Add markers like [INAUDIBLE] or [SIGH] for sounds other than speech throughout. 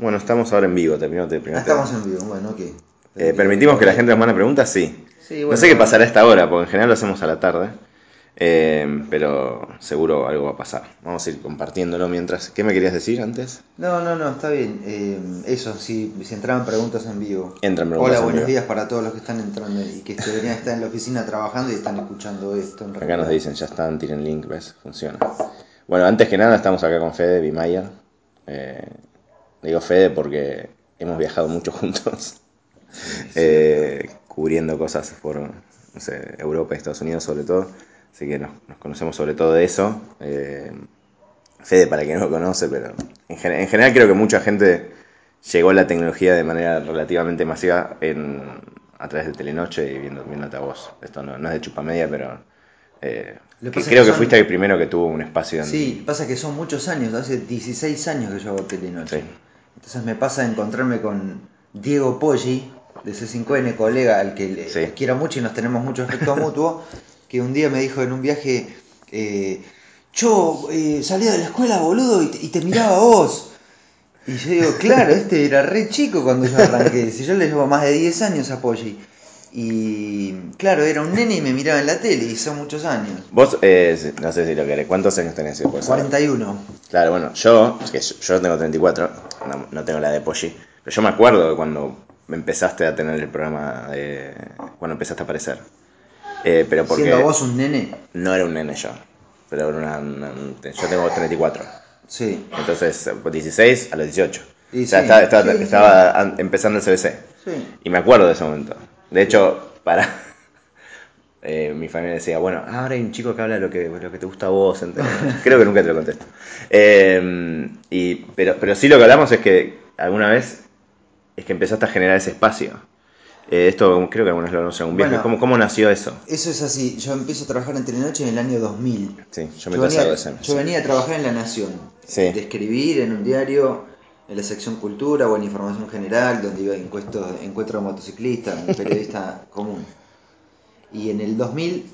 Bueno, estamos ahora en vivo, terminó te- primero Ah, estamos en vivo, bueno, ok. Eh, ¿Permitimos que la gente nos mande preguntas? Sí. Sí, no bueno, sé qué pasará a esta hora, porque en general lo hacemos a la tarde. Eh, pero seguro algo va a pasar. Vamos a ir compartiéndolo mientras. ¿Qué me querías decir antes? No, no, no, está bien. Eh, eso, si, si entraban preguntas en vivo. Entran preguntas Hola, en buenos vivo. días para todos los que están entrando y que deberían estar en la oficina trabajando y están escuchando esto. En Acá realidad. nos dicen, ya están, tiren link, ¿ves? Funciona. Bueno, antes que nada estamos acá con Fede Bimayer. Eh, digo Fede porque hemos viajado mucho juntos. Eh, cubriendo cosas por no sé, Europa y Estados Unidos sobre todo. Así que nos, nos conocemos sobre todo de eso. Eh, Fede para quien no lo conoce, pero en, gen- en general creo que mucha gente llegó a la tecnología de manera relativamente masiva en, a través de Telenoche y viendo, viéndote a vos. Esto no, no es de chupamedia, pero eh, que creo que que son- fuiste el primero que tuvo un espacio en... Sí, pasa que son muchos años, hace 16 años que yo hago Telenoche. Sí. Entonces me pasa encontrarme con Diego Poggi, de C5N, colega al que le Sí. quiero mucho y nos tenemos mucho afecto [LAUGHS] mutuo, que un día me dijo en un viaje, eh, yo eh, salía de la escuela, boludo, y te, y te miraba a vos. Y yo digo, claro, [LAUGHS] este era re chico cuando yo arranqué, si yo le llevo más de 10 años a Poggi. Y claro, era un nene y me miraba en la tele, y son muchos años. Vos, eh, no sé si lo querés, ¿cuántos años tenés? si puedo saber? 41. Claro, bueno, yo, es que yo, yo tengo 34, no, no tengo la de Poggi, pero yo me acuerdo de cuando empezaste a tener el programa, de, cuando empezaste a aparecer. Eh, pero porque Siendo vos un nene. no era un nene yo, pero era una, una- yo tengo 34. Sí. Entonces, 16 a los 18. Y o sea, sí, estaba, estaba- sí, estaba an- empezando el CBC. Sí. Y me acuerdo de ese momento. De hecho, para. Eh, mi familia decía, bueno, ahora hay un chico que habla de lo que, lo que te gusta a vos. ¿entendés? [LAUGHS] Creo que nunca te lo contesto. Eh, y, pero, pero sí lo que hablamos es que alguna vez es que empezaste a generar ese espacio. Eh, esto creo que algunos lo en un viaje. Bueno. ¿Cómo, ¿Cómo nació eso? Eso es así. Yo empiezo a trabajar en Telenoche en el año 2000. Sí, yo me Yo venía, de ese. yo venía a trabajar en La Nación. Sí. De escribir en un diario, en la sección cultura o en información general, donde iba a encuestos, encuentro de motociclistas, un periodista [LAUGHS] común. Y en el 2000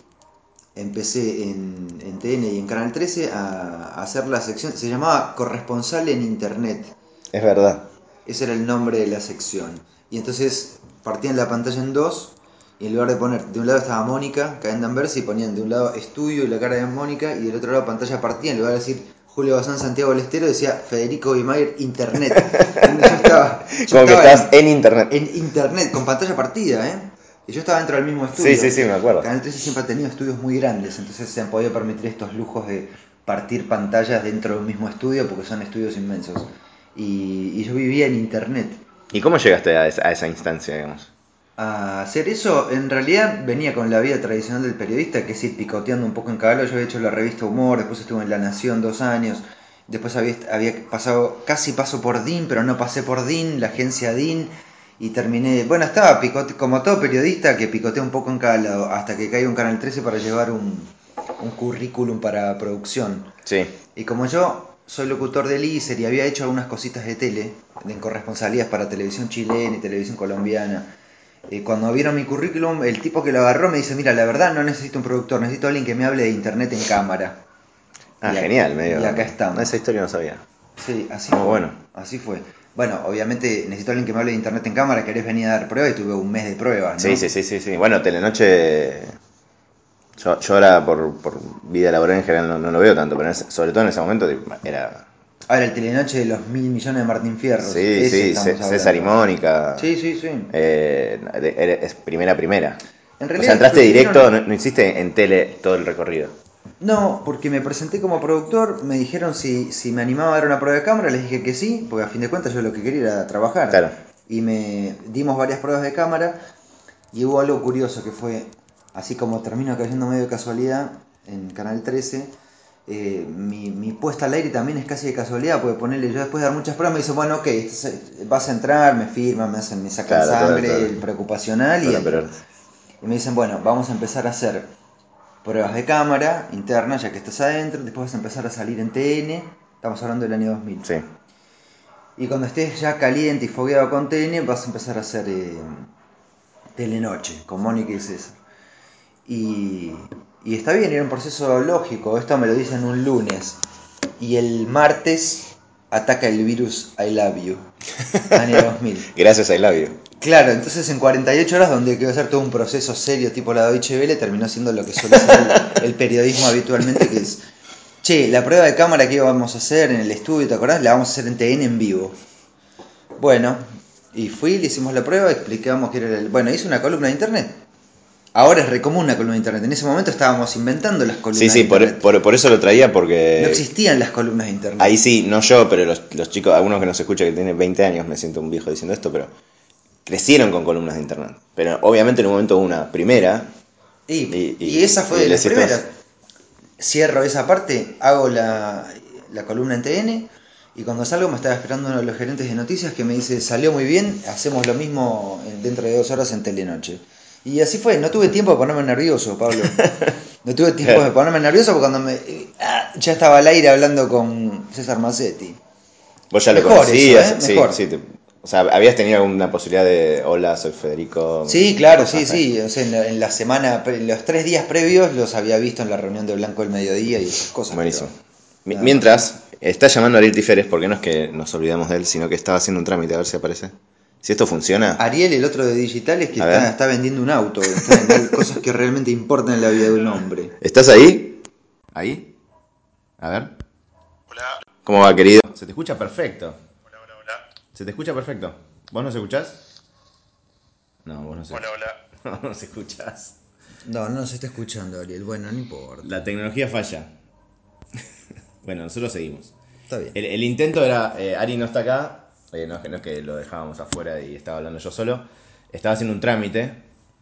empecé en, en TN y en Canal 13 a, a hacer la sección, se llamaba Corresponsal en Internet. Es verdad. Ese era el nombre de la sección. Y entonces partían la pantalla en dos. Y en lugar de poner, de un lado estaba Mónica, Caen Danvers, y ponían de un lado estudio y la cara de Mónica, y del otro lado pantalla partida. En lugar de decir Julio Bazán, Santiago del Estero, decía Federico Bimayer, Internet. [LAUGHS] Y yo estaba, yo Como que estás en internet. en, en Internet, con pantalla partida, ¿eh? Y yo estaba dentro del mismo estudio. Sí, sí, sí, me acuerdo. Canal 13 siempre ha tenido estudios muy grandes, entonces se han podido permitir estos lujos de partir pantallas dentro de un mismo estudio, porque son estudios inmensos. Y, y yo vivía en Internet. ¿Y cómo llegaste a esa, a esa instancia, digamos? A hacer eso, en realidad venía con la vida tradicional del periodista, que es ir picoteando un poco en cada lado. Yo había hecho la revista Humor, después estuve en La Nación dos años, después había, había pasado, casi paso por DIN, pero no pasé por DIN, la agencia DIN, y terminé, bueno, estaba picote, como todo periodista que picotea un poco en cada lado, hasta que caiga un Canal 13 para llevar un, un currículum para producción. Sí. Y como yo soy locutor de ISER y había hecho algunas cositas de tele, en corresponsalías para televisión chilena y televisión colombiana, eh, cuando vieron mi currículum, el tipo que lo agarró me dice, mira, la verdad no necesito un productor, necesito alguien que me hable de internet en cámara. Ah, Y a- genial, medio. y acá estamos. Esa historia no sabía. Sí, así Muy fue. bueno. Así fue. Bueno, obviamente necesito alguien que me hable de internet en cámara, querés venir a dar prueba y tuve un mes de pruebas, ¿no? Sí, sí, sí, sí, sí. Bueno, Telenoche. Yo, yo ahora por, por vida laboral en general no, no lo veo tanto, pero ese- sobre todo en ese momento era. Ahora el telenoche de los mil millones de Martín Fierro. Sí, sí. César y Mónica. Sí, sí, sí. Eh, es primera, primera. En O realidad, sea, entraste directo, no, no hiciste en tele todo el recorrido. No, porque me presenté como productor, me dijeron si, si me animaba a dar una prueba de cámara, les dije que sí, porque a fin de cuentas yo lo que quería era trabajar. Claro. Y me dimos varias pruebas de cámara y hubo algo curioso que fue, así como termino cayendo medio de casualidad en Canal 13, eh, mi, mi puesta al aire también es casi de casualidad, porque ponerle yo después de dar muchas pruebas me dicen, bueno, ok, vas a entrar, me firman, me hacen, me sacan Claro, sangre, claro. el preocupacional y pero- Y me dicen, bueno, vamos a empezar a hacer pruebas de cámara interna, ya que estás adentro, después vas a empezar a salir en TN, estamos hablando del año 2000. Sí. Y cuando estés ya caliente y fogueado con TN, vas a empezar a hacer eh, Telenoche, con Mónica y César. Y, y está bien, era un proceso lógico, esto me lo dicen un lunes. Y el martes ataca el virus I Love You, [LAUGHS] año 2000. Gracias, I love you. Claro, entonces en 48 horas, donde quedó ser todo un proceso serio tipo la Deutsche Welle, terminó siendo lo que suele ser el, el periodismo habitualmente, que es, che, la prueba de cámara que íbamos a hacer en el estudio, ¿te acordás? La vamos a hacer en TN en vivo. Bueno, y fui, le hicimos la prueba, explicamos que era el... Bueno, hice una columna de internet. Ahora es re común una columna de internet. En ese momento estábamos inventando las columnas Sí, sí, de por, internet. por- por eso lo traía porque... No existían las columnas de internet. Ahí sí, no yo, pero los, los chicos, algunos que nos escuchan que tienen 20 años, me siento un viejo diciendo esto, pero crecieron con columnas de internet. Pero obviamente en un momento hubo una primera. Y, Y- y y- esa fue de las primeras. Cierro esa parte, hago la, la columna en TN y cuando salgo me estaba esperando uno de los gerentes de noticias que me dice, salió muy bien, hacemos lo mismo en- dentro de dos horas en Telenoche. Y así fue, no tuve tiempo de ponerme nervioso, Pablo. [LAUGHS] No tuve tiempo de ponerme nervioso porque cuando me... ah, ya estaba al aire hablando con César Massetti. Vos ya lo Mejor conocías, eso, ¿eh? sí, Mejor. sí, te- o sea, habías tenido alguna posibilidad de, hola, soy Federico. Sí, claro, sí, sí. O sea, en, la, en la semana, en los tres días previos los había visto en la reunión de Blanco del Mediodía y esas cosas. Buenísimo. pero- Mientras, está llamando a Ariel Tiferes, porque no es que nos olvidamos de él, sino que estaba haciendo un trámite, a ver si aparece. Si esto funciona, Ariel, el otro de digitales, que está, está vendiendo un auto, está vendiendo [LAUGHS] cosas que realmente importan en la vida de un hombre. ¿estás ahí? ¿Ahí? A ver. Hola, ¿Cómo va, querido? Se te escucha perfecto. hola, hola, hola. Se te escucha perfecto. ¿Vos nos escuchás? No, vos no se Hola, hola. [LAUGHS] No nos escuchás. No, no se está escuchando, Ariel. Bueno, no importa. La tecnología falla. [LAUGHS] bueno, nosotros seguimos. Está bien. El, el intento era, eh, Ari no está acá, eh, no, es que, no es que lo dejábamos afuera y estaba hablando yo solo, estaba haciendo un trámite,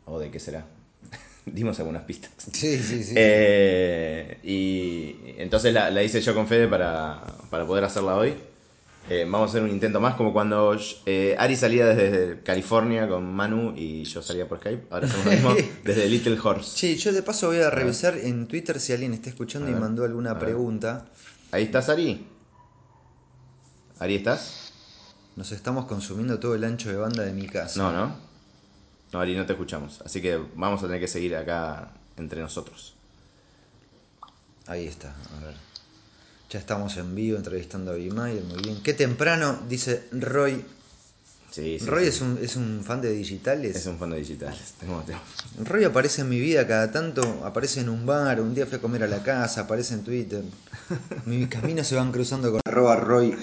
o de qué será, [LAUGHS] dimos algunas pistas. Sí, sí, sí. Eh, y entonces la, la hice yo con Fede para, para poder hacerla hoy. Eh, vamos a hacer un intento más, como cuando eh, Ari salía desde California con Manu y yo salía por Skype. Ahora hacemos lo mismo [LAUGHS] desde Little Horse. Sí, yo de paso voy a revisar en Twitter si alguien está escuchando y mandó alguna pregunta. ¿Ahí estás, Ari? ¿Ari estás? Nos estamos consumiendo todo el ancho de banda de mi casa. No, ¿no? No, Ari, no te escuchamos. Así que vamos a tener que seguir acá entre nosotros. Ahí está, a ver. Ya estamos en vivo entrevistando a Bimayer, muy bien. Qué temprano, dice Roy. Sí, sí. Roy sí. es un, es un fan de digitales. Es un fondo digital. Tengo- tengo- Roy aparece en mi vida cada tanto, aparece en un bar, un día fui a comer a la casa, aparece en Twitter. Mis caminos se van cruzando con arroba Roy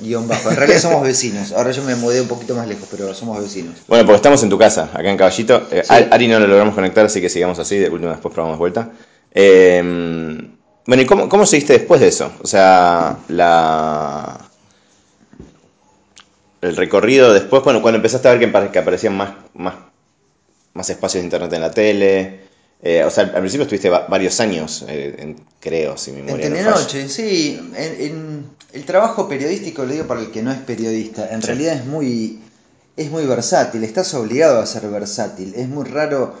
guion bajo. En realidad somos vecinos, ahora yo me mudé un poquito más lejos, pero somos vecinos. Bueno, porque estamos en tu casa, acá en Caballito. Eh. Ari- no lo logramos conectar, así que sigamos así. De última, después probamos de vuelta. Eh, bueno, ¿y cómo, cómo seguiste después de eso? O sea, la. El recorrido después, bueno, cuando empezaste a ver que, apare- que aparecían más, más, más espacios de internet en la tele. eh, o sea, al principio estuviste va- varios años, eh, en- creo, si mi En memoria no falla. Telenoche, sí. En, en- el trabajo periodístico, lo digo para el que no es periodista, en Sí. realidad es muy, es muy versátil, estás obligado a ser versátil. Es muy raro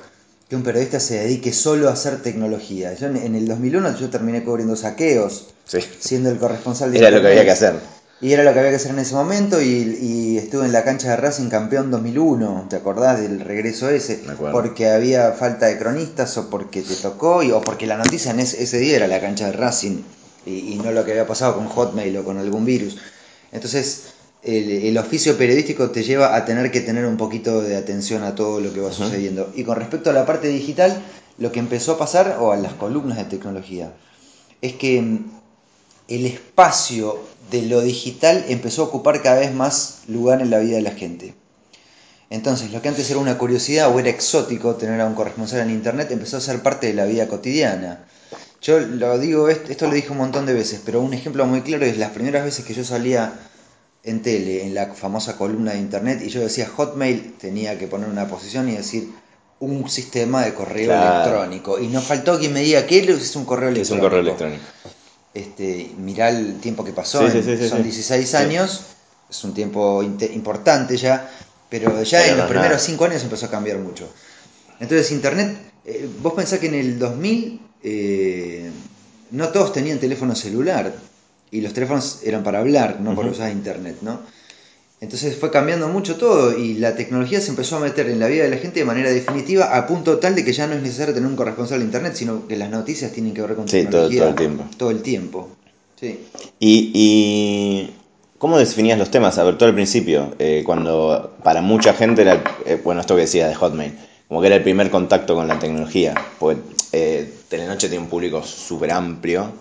que un periodista se dedique solo a hacer tecnología. Yo en, en el 2001 yo terminé cubriendo saqueos, Sí. siendo el corresponsal de Era lo que había que hacer. Y era lo que había que hacer en ese momento y, y estuve en la cancha de Racing campeón 2001, ¿te acordás del regreso ese? Porque había falta de cronistas o porque te tocó y, o porque la noticia en ese, ese día era la cancha de Racing y, y no lo que había pasado con Hotmail o con algún virus. Entonces el, el oficio periodístico te lleva a tener que tener un poquito de atención a todo lo que va sucediendo. Y con respecto a la parte digital, lo que empezó a pasar, o a las columnas de tecnología, es que mm, el espacio de lo digital empezó a ocupar cada vez más lugar en la vida de la gente. Entonces, lo que antes era una curiosidad o era exótico tener a un corresponsal en internet empezó a ser parte de la vida cotidiana. Yo lo digo, esto lo dije un montón de veces, pero un ejemplo muy claro es las primeras veces que yo salía en tele, en la famosa columna de internet, y yo decía Hotmail, tenía que poner una posición y decir un sistema de correo Claro. electrónico. Y no faltó quien me diga que es un correo Es electrónico. un correo electrónico. Este, mirá el tiempo que pasó, Sí, sí, en- sí, sí, son sí. 16 Sí. años, es un tiempo importante ya, pero ya Pero en los primeros nada. 5 años empezó a cambiar mucho. Entonces Internet, eh, vos pensás que en el 2000 eh, no todos tenían teléfono celular y los teléfonos eran para hablar, no para usar Internet, ¿no? Entonces fue cambiando mucho todo y la tecnología se empezó a meter en la vida de la gente de manera definitiva a punto tal de que ya no es necesario tener un corresponsal de Internet, sino que las noticias tienen que ver con Sí, todo- tecnología todo el tiempo. Todo el tiempo. Sí. Y, y ¿Cómo definías los temas? A ver, todo al principio, eh, cuando para mucha gente era, eh, bueno, esto que decía de Hotmail, como que era el primer contacto con la tecnología, porque eh, Telenoche tiene un público súper amplio,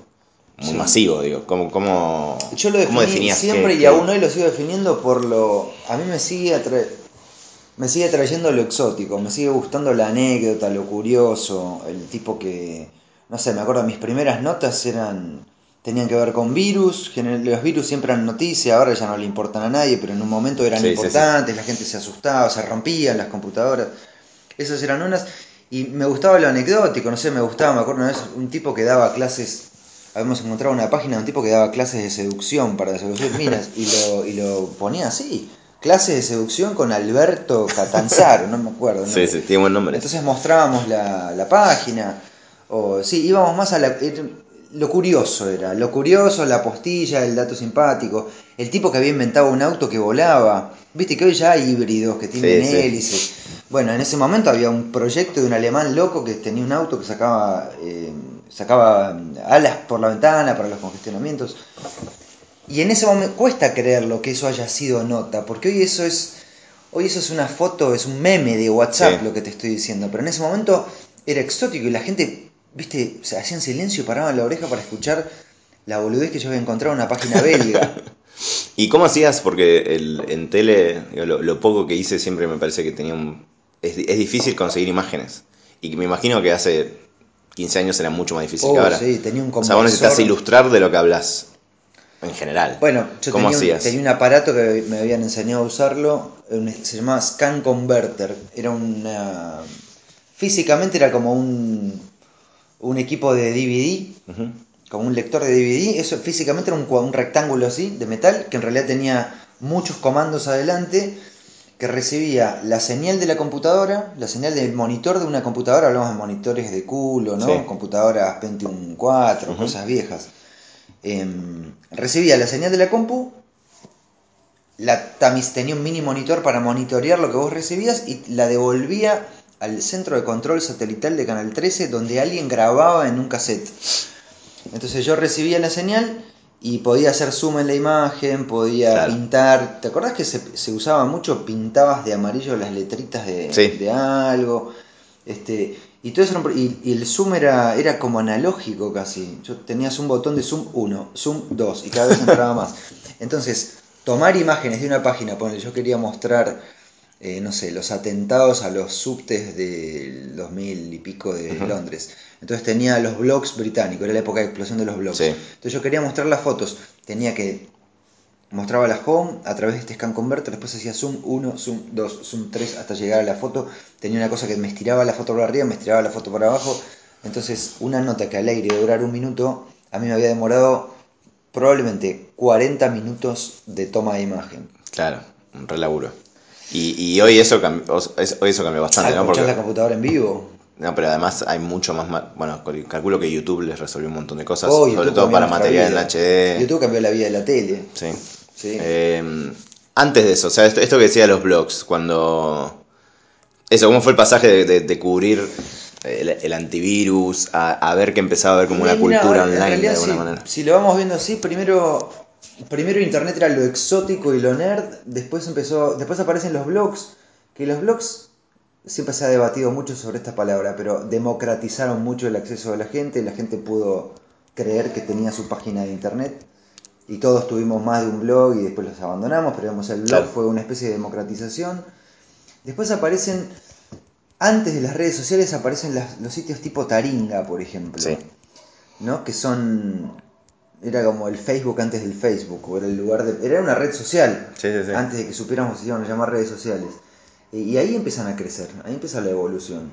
muy Sí. masivo, digo. ¿Cómo, cómo, Yo lo cómo definías siempre y aún hoy lo sigo definiendo por lo... A mí me sigue, atra- me sigue atrayendo lo exótico, me sigue gustando la anécdota, lo curioso, el tipo que... No sé, me acuerdo, mis primeras notas eran... Tenían que ver con virus, los virus siempre eran noticias, ahora ya no le importan a nadie, pero en un momento eran Sí, sí, sí. importantes, la gente se asustaba, se rompían las computadoras. Esas eran unas. Y me gustaba lo anecdótico, no sé, me gustaba, me acuerdo una vez un tipo que daba clases, habíamos encontrado una página de un tipo que daba clases de seducción para seducir minas y lo, y lo ponía así, clases de seducción con Alberto Catanzaro, no me acuerdo. el Sí, sí, tiene buen nombre. Entonces mostrábamos la, la página, o sí, íbamos más a la, er- lo curioso era, lo curioso, la postilla, el dato simpático, el tipo que había inventado un auto que volaba, viste que hoy ya hay híbridos que tienen Sí, sí. hélices. Bueno, en ese momento había un proyecto de un alemán loco que tenía un auto que sacaba, eh, sacaba alas por la ventana para los congestionamientos. Y en ese momento cuesta creerlo que eso haya sido nota, porque hoy eso es, hoy eso es una foto, es un meme de WhatsApp Sí. lo que te estoy diciendo, pero en ese momento era exótico y la gente, viste, se hacían silencio y paraban la oreja para escuchar la boludez que yo había encontrado en una página [LAUGHS] belga. ¿Y cómo hacías? Porque el, en tele, lo, lo poco que hice siempre me parece que tenía un... Es, es difícil conseguir imágenes. Y me imagino que hace 15 años era mucho más difícil Oh, que ahora. sí, tenía un o sea, vos necesitas ilustrar de lo que hablas en general. Bueno, yo ¿Cómo tenía un, tenía un aparato que me habían enseñado a usarlo, se llamaba Scan Converter. Era una. Físicamente era como un, un equipo de DVD, como un lector de DVD. Eso físicamente era un, un rectángulo así, de metal, que en realidad tenía muchos comandos adelante, que recibía la señal de la computadora, la señal del monitor de una computadora, hablamos de monitores de culo, ¿no? Sí. Computadoras Pentium 4, Ujú. cosas viejas. Em, recibía la señal de la compu, la tamiz tenía un mini monitor para monitorear lo que vos recibías y la devolvía al centro de control satelital de Canal 13 donde alguien grababa en un cassette. Entonces yo recibía la señal y podía hacer zoom en la imagen, podía Claro. pintar. ¿Te acordás que se, se usaba mucho? Pintabas de amarillo las letritas de, Sí. de algo. Este, y todo eso y, y el zoom era, era como analógico casi. Yo tenías un botón de zoom 1, zoom 2 y cada vez entraba más. [LAUGHS] Entonces, tomar imágenes de una página, ponele, yo quería mostrar, eh, no sé, los atentados a los subtes del 2000 y pico de. Londres. Entonces tenía los blogs británicos, era la época de explosión de los blogs. Sí. Entonces yo quería mostrar las fotos, tenía que mostraba la home a través de este scan converter, después hacía zoom 1, zoom 2, zoom 3 hasta llegar a la foto. Tenía una cosa que me estiraba la foto para arriba, me estiraba la foto para abajo. Entonces, una nota que al aire durar un minuto, a mí me había demorado probablemente 40 minutos de toma de imagen. Claro, un re laburo. Y, y hoy eso cambió, hoy eso cambió bastante, Al ¿no? Porque, la computadora en vivo. no, pero además hay mucho más, bueno, cal- calculo que YouTube les resolvió un montón de cosas, Oh, sobre todo para material vida. en HD. YouTube cambió la vida de la tele. Sí. Sí. Eh, antes de eso, o sea, esto, esto que decía de los blogs, cuando... Eso, ¿cómo fue el pasaje de, de- de cubrir el, el antivirus a, a ver que empezaba a haber como una cultura online de alguna si, manera? Si lo vamos viendo así, primero, primero internet era lo exótico y lo nerd, después empezó, después aparecen los blogs, que los blogs siempre se ha debatido mucho sobre esta palabra, pero democratizaron mucho el acceso de la gente, la gente pudo creer que tenía su página de internet y todos tuvimos más de un blog y después los abandonamos, pero digamos, el blog Claro. fue una especie de democratización. Después aparecen, antes de las redes sociales aparecen las- los sitios tipo Taringa, por ejemplo. Sí. ¿no? Que son. Era como el Facebook antes del Facebook, o era el lugar de. Era una red social, Sí, sí, sí. antes de que supiéramos se iban a llamar redes sociales. Y, y ahí empiezan a crecer, ahí empieza la evolución.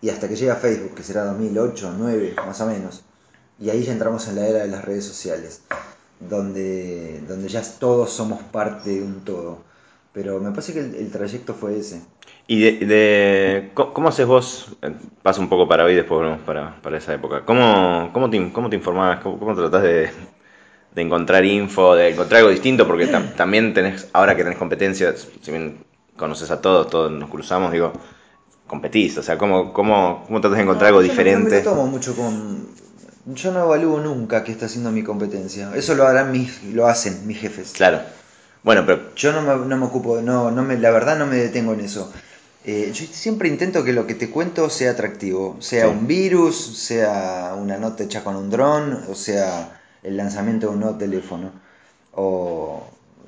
Y hasta que llega Facebook, que será 2008, 2009, más o menos. Y ahí ya entramos en la era de las redes sociales, donde, donde ya todos somos parte de un todo. Pero me parece que el, el trayecto fue ese. ¿Y de, de- co- cómo haces vos? eh, Paso un poco para hoy después volvemos para, para esa época. ¿Cómo, cómo, te, cómo te informás? ¿Cómo, cómo tratás de, de encontrar info, de encontrar algo distinto? Porque tam- [CLEARS THROAT] también tenés, ahora que tenés competencias, si bien conoces a todos, todos nos cruzamos, digo, competís. O sea, ¿cómo, cómo, cómo tratás de encontrar No, algo yo diferente? No, me tomo mucho con. Yo no evalúo nunca qué está haciendo mi competencia. Eso lo harán mis, lo hacen mis jefes. Claro. Bueno, pero Yo no me, no me ocupo, no, no me, la verdad no me detengo en eso. Eh, yo siempre intento que lo que te cuento sea atractivo, sea Sí. un virus, sea una nota hecha con un dron, o sea el lanzamiento de un nuevo teléfono, o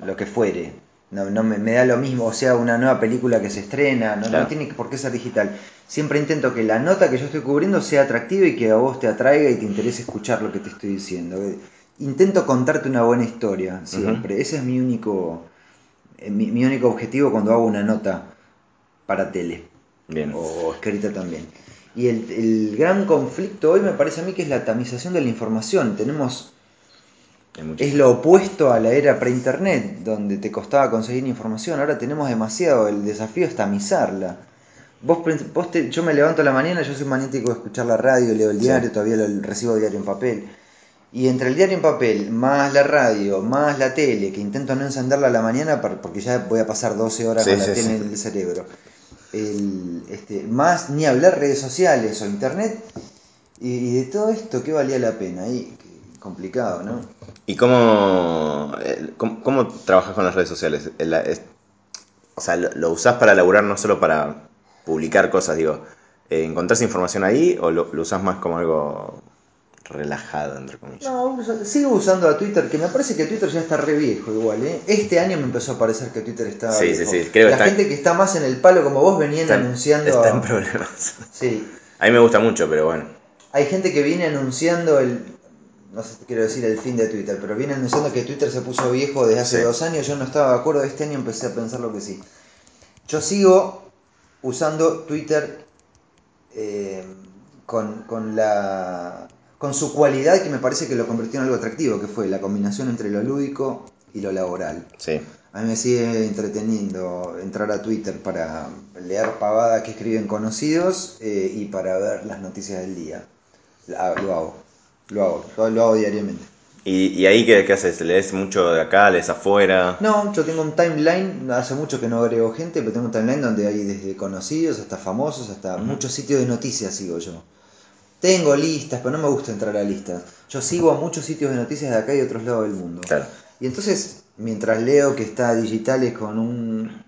lo que fuere. No, no me, me da lo mismo, o sea una nueva película que se estrena, no, no tiene por qué ser digital. Siempre intento que la nota que yo estoy cubriendo sea atractiva y que a vos te atraiga y te interese escuchar lo que te estoy diciendo. Eh, Intento contarte una buena historia, siempre. Ese es mi único, eh, mi, mi único objetivo cuando hago una nota para tele bien. o escrita también. Y el, el gran conflicto hoy me parece a mí que es la tamización de la información. Tenemos es lo opuesto a la era pre-internet, donde te costaba conseguir información. Ahora tenemos demasiado, el desafío es tamizarla. Vos, vos te- yo me levanto a la mañana, yo soy magnético de escuchar la radio, leo el Sí. diario, todavía lo, recibo diario en papel. Y entre el diario en papel, más la radio, más la tele, que intento no encenderla a la mañana porque ya voy a pasar 12 horas Sí, con la sí, tele en el cerebro. El, este, más ni hablar redes sociales o internet. Y, de todo esto, ¿qué valía la pena? Y, complicado, ¿no? ¿Y cómo, eh, cómo, cómo trabajas con las redes sociales? El- es- o sea, ¿lo, lo usás para laburar no solo para publicar cosas? Digo, eh, ¿encontrás información ahí o lo, lo usás más como algo relajado, entre comillas? No, uso- sigo usando a Twitter, que me parece que Twitter ya está re viejo igual, ¿eh? Este año me empezó a parecer que Twitter estaba Sí, viejo. sí, sí, creo La está- gente que está más en el palo como vos venían Está- anunciando... Está en problemas. Sí, A mí me gusta mucho, pero bueno. hay gente que viene anunciando el... No sé si quiero decir el fin de Twitter, pero viene anunciando que Twitter se puso viejo desde hace Sí. dos años. Yo no estaba de acuerdo, este año empecé a pensar lo que sí. Yo sigo usando Twitter eh, con, con la con su cualidad que me parece que lo convirtió en algo atractivo, que fue la combinación entre lo lúdico y lo laboral. Sí. A mí me sigue entreteniendo entrar a Twitter para leer pavadas que escriben conocidos eh, y para ver las noticias del día. La- Lo hago, lo hago, lo, lo hago diariamente. ¿Y, y ahí qué, qué haces? ¿Lees mucho de acá? ¿Lees afuera? No, yo tengo un timeline, hace mucho que no agrego gente, pero tengo un timeline donde hay desde conocidos hasta famosos, hasta muchos sitios de noticias sigo yo. Tengo listas, pero no me gusta entrar a listas. Yo sigo a muchos sitios de noticias de acá y de otros lados del mundo. Claro. Y entonces, mientras leo que está digitales con un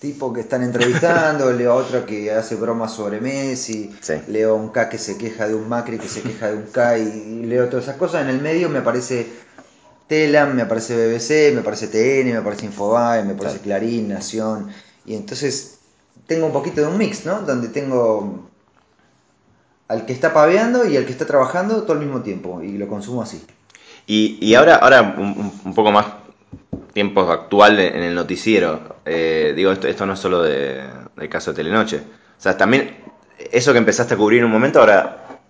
tipo que están entrevistando, [LAUGHS] leo a otro que hace bromas sobre Messi, Sí. leo a un K que se queja de un Macri, que se queja de un K y, leo todas esas cosas. En el medio me aparece Telam, me aparece BBC, me aparece TN, me aparece Infobae, me aparece Claro. Clarín, Nación. Y entonces tengo un poquito de un mix, ¿no? Donde tengo al que está paveando y al que está trabajando todo al mismo tiempo y lo consumo así. Y, y ahora, ahora un, poco más tiempo actual en el noticiero. eh, digo, esto, esto no es solo de, del caso de Telenoche. O sea, también eso que empezaste a cubrir en un momento ahora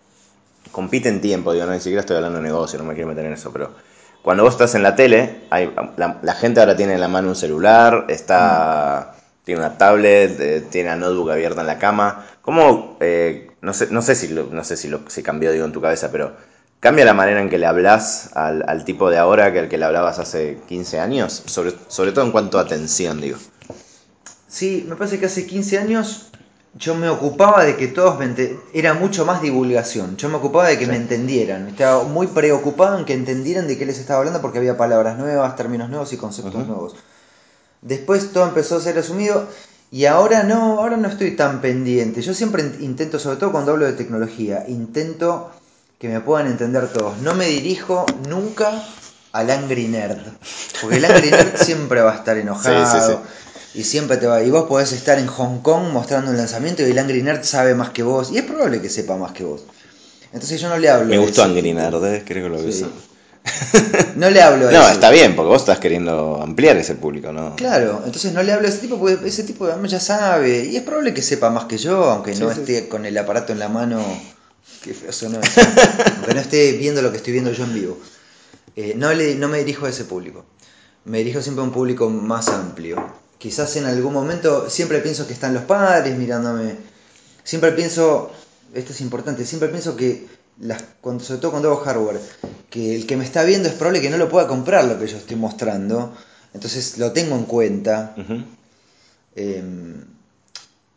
compite en tiempo. Digo, no, ni siquiera estoy hablando de negocio, no me quiero meter en eso, pero cuando vos estás en la tele, hay, la, la gente ahora tiene en la mano un celular, está tiene una tablet, eh, tiene la notebook abierta en la cama. ¿Cómo, eh, no sé, no sé si lo, no sé si lo si cambió digo en tu cabeza, pero cambia la manera en que le hablas al, al tipo de ahora que al que le hablabas hace 15 años, sobre, sobre todo en cuanto a atención, digo. Sí, me parece que hace 15 años yo me ocupaba de que todos me era mucho más divulgación. Yo me ocupaba de que Sí. me entendieran. Estaba muy preocupado en que entendieran de qué les estaba hablando porque había palabras nuevas, términos nuevos y conceptos nuevos. Después todo empezó a ser asumido y ahora no, ahora no estoy tan pendiente. Yo siempre in- intento, sobre todo cuando hablo de tecnología, intento que me puedan entender todos. No me dirijo nunca al Angry Nerd. Porque el Angry Nerd [LAUGHS] siempre va a estar enojado. Sí, sí, Y siempre te va. Y vos podés estar en Hong Kong mostrando un lanzamiento y el Angry Nerd sabe más que vos. Y es probable que sepa más que vos. Entonces yo no le hablo. Me gustó Angry. Nerd, ¿eh? creo que lo. No le hablo a No, ese- está bien, porque vos estás queriendo ampliar ese público, ¿no? Claro, entonces no le hablo a ese tipo porque ese tipo ya sabe. Y es probable que sepa más que yo, aunque Sí, no sí. esté con el aparato en la mano. Qué feo sonó eso. [LAUGHS] aunque no esté viendo lo que estoy viendo yo en vivo. Eh, no, le, no me dirijo a ese público. Me dirijo siempre a un público más amplio. Quizás en algún momento siempre pienso que están los padres mirándome. Siempre pienso, esto es importante, siempre pienso que, las, cuando, sobre todo cuando hago hardware, que el que me está viendo es probable que no lo pueda comprar lo que yo estoy mostrando. Entonces lo tengo en cuenta. Eh,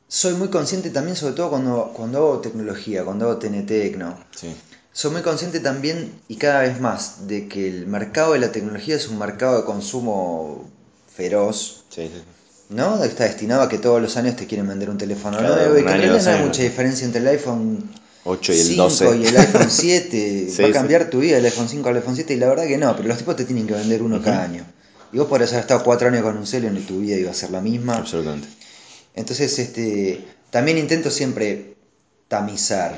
soy muy consciente también, sobre todo cuando, cuando hago tecnología, cuando hago TNT, ¿no? Sí. soy muy consciente también y cada vez más de que el mercado de la tecnología es un mercado de consumo feroz, Sí, sí. ¿no? Está destinado a que todos los años te quieren vender un teléfono Claro, nuevo y que en realidad no hay mucha diferencia entre el iPhone 8 y el 5 12. y el iPhone [LAUGHS] 7. Sí, Va a sí. cambiar tu vida el iPhone 5 al iPhone 7 y la verdad que no, pero los tipos te tienen que vender uno cada año. Y vos podrías haber estado cuatro años con un celo y tu vida iba a ser la misma. Absolutamente. Entonces, este, también intento siempre tamizar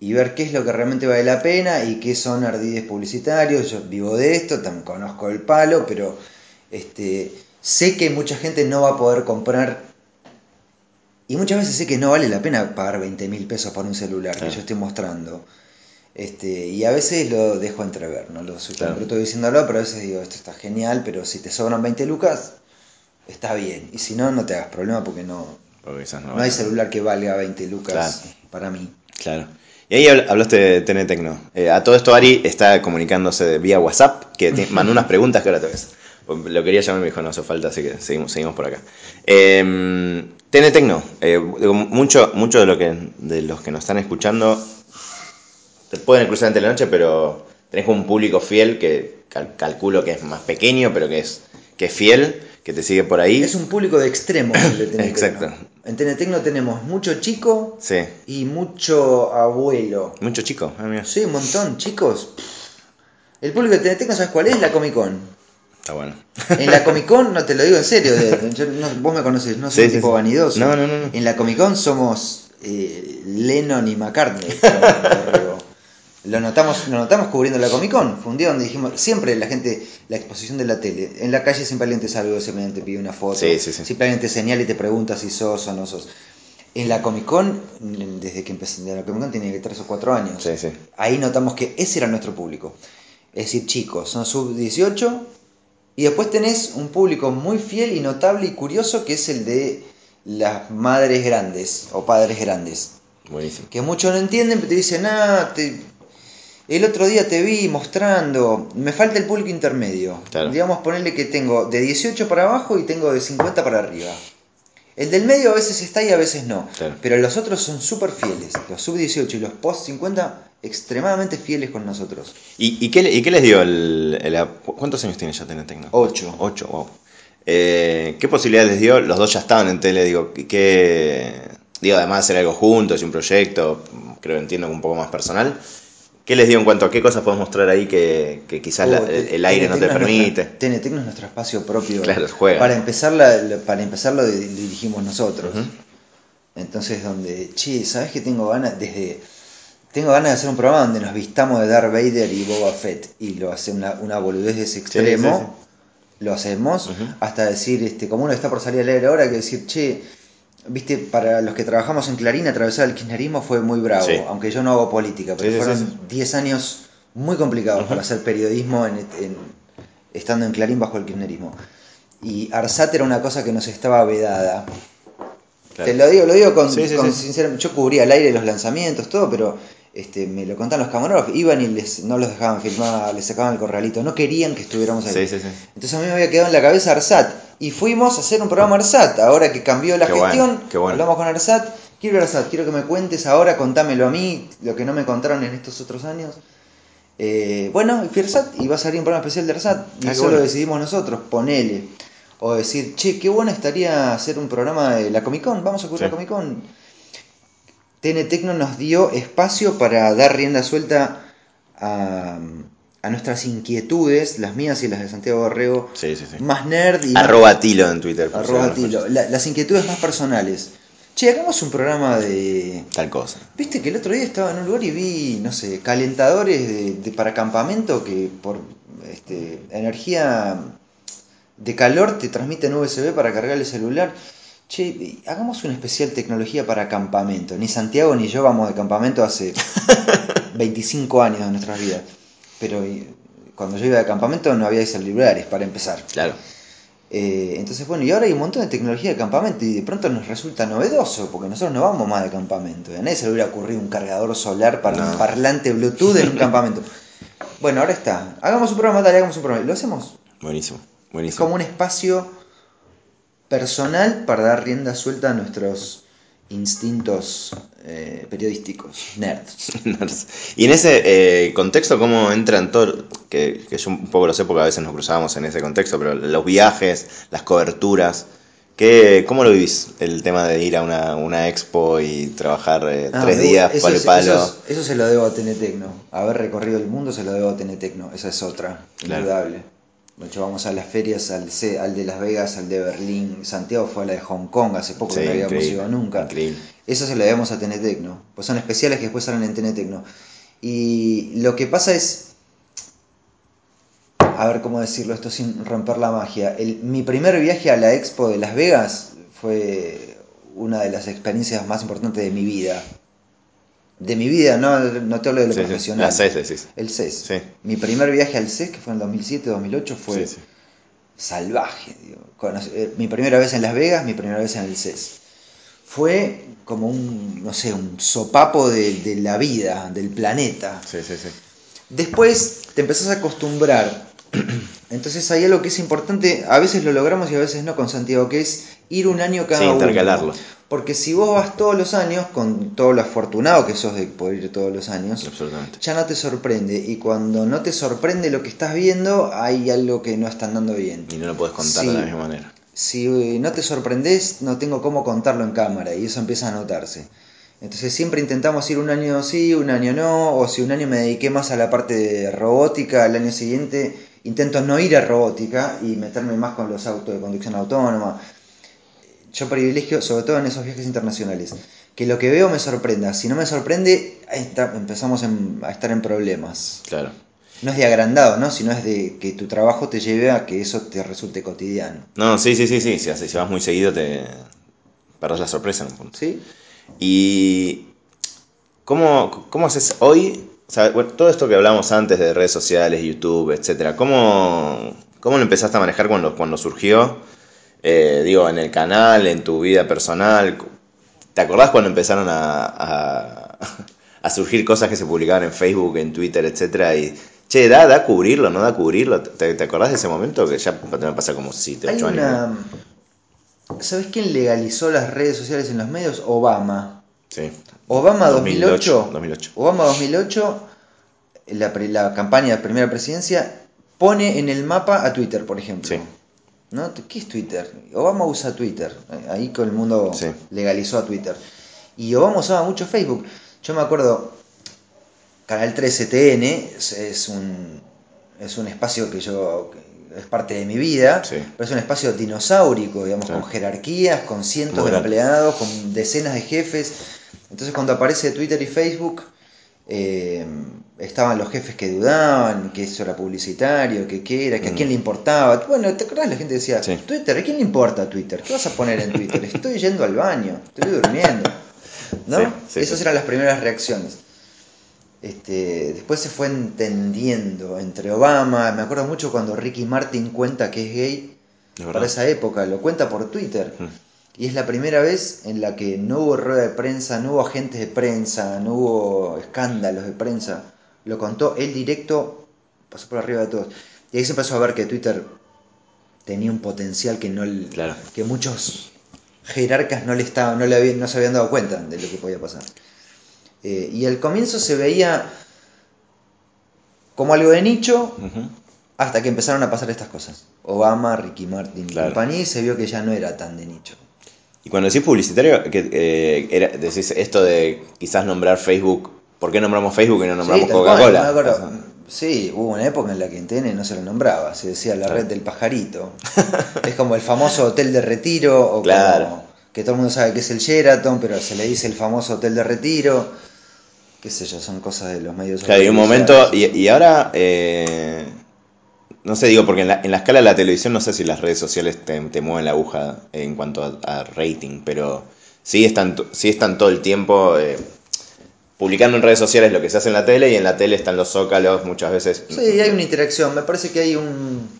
y ver qué es lo que realmente vale la pena y qué son ardides publicitarios. Yo vivo de esto, también conozco el palo, pero este, sé que mucha gente no va a poder comprar. Y muchas veces sé que no vale la pena pagar 20 mil pesos por un celular Claro. que yo estoy mostrando. Este, y a veces lo dejo entrever, no lo soy Claro. diciéndolo, pero a veces digo, esto está genial, pero si te sobran 20 lucas, está bien. Y si no, no te hagas problema porque no, Porque no no vale. hay celular que valga 20 lucas Claro. para mí. Claro. Y ahí habl- hablaste de TN Tecno. Eh, a todo esto Ari está comunicándose vía WhatsApp, que te [LAUGHS] mandó unas preguntas que ahora te ves. Lo quería llamar me dijo, no hace falta, así que seguimos, seguimos por acá. Eh, TN Tecno, eh, mucho, mucho de, lo que, de los que nos están escuchando te pueden cruzar en Telenoche, pero tenés un público fiel que cal- calculo que es más pequeño, pero que es, que es fiel, que te sigue por ahí. Es un público de extremos el de Tenetecno. Exacto. En Tenetecno tenemos mucho chico Sí, y mucho abuelo. mucho chico. ah. Sí, un montón, chicos. El público de Tenetecno, ¿sabes cuál es? La Comic Con. Está bueno. En la Comic Con, no te lo digo en serio, de- yo- no- vos me conoces, no soy Sí, un tipo sí. vanidoso. No, no, no. En la Comic Con somos eh, Lennon y McCartney. [LAUGHS] Lo notamos, lo notamos cubriendo la Comic Con. Fue un día donde dijimos, siempre la gente, la exposición de la tele. En la calle siempre alguien te saluda, siempre alguien te pide una foto. Sí, sí, sí. Siempre alguien te señala y te pregunta si sos o no sos. En la Comic Con, desde que empecé en la Comic Con tenía tres o cuatro años. Sí, sí. Ahí notamos que ese era nuestro público. Es decir, chicos, son sub 18 y después tenés un público muy fiel y notable y curioso que es el de las madres grandes o padres grandes. Buenísimo. Que muchos no entienden, pero te dicen, ah, te- el otro día te vi mostrando, me falta el público intermedio. Claro. Digamos, ponerle que tengo de 18 para abajo y tengo de 50 para arriba. El del medio a veces está y a veces no. Claro. Pero los otros son súper fieles. Los sub 18 y los post 50 extremadamente fieles con nosotros. ¿Y, y qué, le- y qué les dio el, el- cu- ¿Cuántos años tiene ya Tener Tecno? 8. Ocho, wow. Eh, ¿Qué posibilidades les dio? Los dos ya estaban en tele, digo, ¿qué- ¿qué, digo, además de hacer algo juntos y un proyecto, creo que entiendo que un poco más personal, ¿qué les dio en cuanto a qué cosas podés mostrar ahí que, que quizás la- el, el aire no te permite? Tenetecno es nuestro espacio propio. Claro, juega. Para empezar, la- la- para empezar lo di- dirigimos nosotros. Entonces, donde, che, ¿sabes que tengo ganas? Desde. Tengo ganas de hacer un programa donde nos vistamos de Darth Vader y Boba Fett y lo hace una, una boludez de ese extremo. sí, Lo hacemos hasta decir, este, como uno está por salir al aire ahora, que decir, che, viste, para los que trabajamos en Clarín, atravesar el kirchnerismo fue muy bravo, Sí. aunque yo no hago política, pero Sí, fueron sí, sí. 10 años muy complicados para hacer periodismo en, en- estando en Clarín bajo el kirchnerismo. Y Arsat era una cosa que nos estaba vedada. Claro. Te lo digo, lo digo con, sinceramente, yo cubría al aire los lanzamientos, todo, pero este, me lo contaban los camarógrafos, iban y les, no los dejaban filmar, les sacaban el corralito, no querían que estuviéramos ahí. Sí, sí, sí. Entonces a mí me había quedado en la cabeza Arsat y fuimos a hacer un programa Arsat, ahora que cambió la Qué bueno, gestión, qué bueno. hablamos con Arsat, quiero Arsat, quiero que me cuentes ahora, contámelo a mí, lo que no me contaron en estos otros años. Eh, bueno, y fui a Arsat y va a salir un programa especial de Arsat y Ah, eso bueno. lo decidimos nosotros, ponele. O decir, che, qué bueno estaría hacer un programa de la Comic Con, vamos a cubrir la Comic Con. TN Tecno nos dio espacio para dar rienda suelta a, a nuestras inquietudes, las mías y las de Santiago Borrego, Sí, sí, sí. más nerd y Arroba Tilo en Twitter. arroba tilo. La- las inquietudes más personales. Che, hagamos un programa de... Tal cosa. Viste que el otro día estaba en un lugar y vi, no sé, calentadores de, de- para campamento que por este, energía de calor te transmiten USB para cargar el celular. Che, hagamos un especial tecnología para campamento. Ni Santiago ni yo vamos de campamento hace [LAUGHS] 25 años de nuestras vidas. Pero eh, cuando yo iba de campamento no había celulares para empezar. Claro. Eh, entonces, bueno, y ahora hay un montón de tecnología de campamento y de pronto nos resulta novedoso, porque nosotros no vamos más de campamento. A nadie se le hubiera ocurrido un cargador solar para No. un parlante Bluetooth en un [LAUGHS] campamento. Bueno, ahora está. Hagamos un programa, dale, hagamos un programa. Lo hacemos. Buenísimo. Es Buenísimo. como un espacio personal para dar rienda suelta a nuestros instintos eh, periodísticos, [LAUGHS] nerds. y en ese eh, contexto, ¿cómo entran todo? Que, que yo un poco lo sé porque a veces nos cruzábamos en ese contexto, pero los viajes, las coberturas. ¿Qué, ¿Cómo lo vivís el tema de ir a una, una expo y trabajar eh, Ah, tres días eso, palo palo? Eso, es- eso se lo debo a TN Tecno. Haber recorrido el mundo se lo debo a TN Tecno. Esa es otra, Claro. indudable. De hecho, vamos a las ferias, al, C- al de Las Vegas, al de Berlín. Santiago fue a la de Hong Kong hace poco, Sí, que no habíamos ido nunca. increíble. Eso se lo debemos a TN Tecno. Pues son especiales que después salen en TN Tecno. Y lo que pasa es. A ver cómo decirlo esto sin romper la magia. El- mi primer viaje a la expo de Las Vegas fue una de las experiencias más importantes de mi vida. De mi vida, no, no te hablo de lo Sí, sí, profesional. La CES decís. El CES. Sí. Mi primer viaje al CES, que fue en 2007-2008, fue salvaje. digo. Eh, mi primera vez en Las Vegas, mi primera vez en el CES. Fue como un, no sé, un sopapo de, de la vida, del planeta. Sí, sí, sí. Después te empezás a acostumbrar. [CLEARS THROAT] Entonces hay algo que es importante, a veces lo logramos y a veces no con Santiago, que es ir un año cada Sí, uno. intercalarlo. Porque si vos vas todos los años, con todo lo afortunado que sos de poder ir todos los años, Absolutamente. ya no te sorprende. Y cuando no te sorprende lo que estás viendo, hay algo que no está andando bien. Y no lo puedes contar Sí. de la misma manera. Si eh, no te sorprendes, no tengo cómo contarlo en cámara y eso empieza a notarse. Entonces siempre intentamos ir un año sí, un año no, o si un año me dediqué más a la parte de robótica, al año siguiente intento no ir a robótica y meterme más con los autos de conducción autónoma. Yo privilegio, sobre todo en esos viajes internacionales, que lo que veo me sorprenda. Si no me sorprende, está, empezamos en- a estar en problemas. Claro. No es de agrandado, ¿no? Sino es de que tu trabajo te lleve a que eso te resulte cotidiano. No, sí, sí, sí, sí. Si vas muy seguido te perdés la sorpresa en un punto. ¿Sí? Y ¿cómo, cómo haces hoy? O sea, bueno, todo esto que hablamos antes de redes sociales, YouTube, etcétera, ¿cómo, cómo lo empezaste a manejar cuando, cuando surgió? Eh, digo, en el canal, en tu vida personal. ¿Te acordás cuando empezaron a, a, [LAUGHS] a surgir cosas que se publicaban en Facebook, en Twitter, etcétera? Y, che, ¿da, da cubrirlo, no da cubrirlo? ¿Te, te acordás de ese momento? Que ya te pasa como 7, Hay 8 años. una... ¿Sabes quién legalizó las redes sociales en los medios? Obama. Sí. Obama 2008. 2008. Obama 2008, la, la campaña de primera presidencia, pone en el mapa a Twitter, por ejemplo. Sí. ¿No? ¿Qué es Twitter? Obama usa Twitter. Ahí con el mundo Sí. legalizó a Twitter. Y Obama usaba mucho Facebook. Yo me acuerdo, Canal 13 TN es, es un, es un espacio que yo es parte de mi vida, Sí. pero es un espacio dinosaurico, digamos, Claro. con jerarquías, con cientos Muy de grande. empleados, con decenas de jefes. Entonces cuando aparece Twitter y Facebook, eh, estaban los jefes que dudaban, que eso era publicitario, que qué era, que a Mm. quién le importaba. Bueno, ¿te acordás? La gente decía, Sí. Twitter, ¿a quién le importa Twitter? ¿Qué vas a poner en Twitter? Estoy yendo al baño, estoy durmiendo. ¿No? Sí, sí, Esas eran las primeras reacciones. Este, después se fue entendiendo entre Obama, me acuerdo mucho cuando Ricky Martin cuenta que es gay, Es para esa época, lo cuenta por Twitter. Mm. Y es la primera vez en la que no hubo rueda de prensa, no hubo agentes de prensa, no hubo escándalos de prensa. Lo contó él directo, pasó por arriba de todos. Y ahí se empezó a ver que Twitter tenía un potencial que no Claro. que muchos jerarcas no le estaban, no le habían, no se habían dado cuenta de lo que podía pasar. Eh, y al comienzo se veía como algo de nicho, hasta que empezaron a pasar estas cosas. Obama, Ricky Martin y compañía, y se vio que ya no era tan de nicho. Y cuando decís publicitario, que, eh, era, decís esto de quizás nombrar Facebook. ¿Por qué nombramos Facebook y no nombramos Sí, Coca-Cola? Sí, hubo una época en la que en TN no se lo nombraba, se decía la Claro. red del pajarito. [LAUGHS] es como el famoso hotel de retiro, o como Claro. que todo el mundo sabe que es el Sheraton, pero se le dice el famoso hotel de retiro. Qué sé yo, son cosas de los medios Claro, y un momento, y, y ahora, eh, no sé, digo, porque en la, en la escala de la televisión no sé si las redes sociales te, te mueven la aguja en cuanto a, a rating, pero sí están, sí están todo el tiempo eh, publicando en redes sociales lo que se hace en la tele y en la tele están los zócalos muchas veces. Sí, hay una interacción. Me parece que hay un.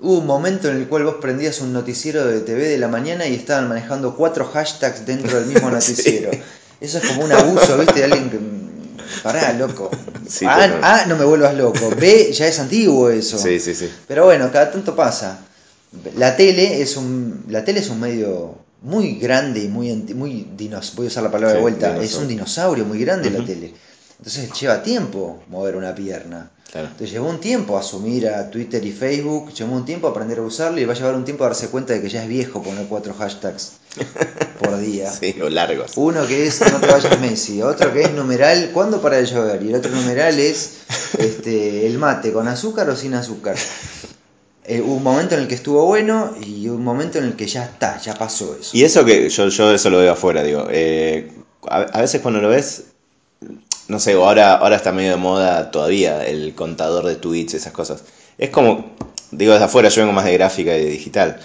Hubo un momento en el cual vos prendías un noticiero de TV de la mañana y estaban manejando cuatro hashtags dentro del mismo [LAUGHS] Sí. Eso es como un abuso, ¿viste? De alguien que. Pará, loco. [LAUGHS] Sí, A, totalmente. A, no me vuelvas loco. [LAUGHS] B, ya es antiguo eso. Sí, sí, sí. Pero bueno, cada tanto pasa. La tele es un, la tele es un medio muy grande y muy, muy dinos, voy a usar la palabra de vuelta, es un dinosaurio muy grande la tele. Entonces lleva tiempo mover una pierna. Claro. Entonces llevó un tiempo asumir a Twitter y Facebook, llevó un tiempo aprender a usarlo y va a llevar un tiempo a darse cuenta de que ya es viejo poner cuatro hashtags [LAUGHS] por día. Sí, o largos. Uno que es no te vayas Messi, otro que es numeral ¿cuándo para de llover? Y el otro numeral es este, el mate con azúcar o sin azúcar. Eh, un momento en el que estuvo bueno y un momento en el que ya está, ya pasó eso. Y eso que yo, yo eso lo veo afuera, digo. eh, a, a veces cuando lo ves, no sé, ahora, ahora está medio de moda todavía el contador de tweets, esas cosas. Es como, digo desde afuera, yo vengo más de gráfica y de digital.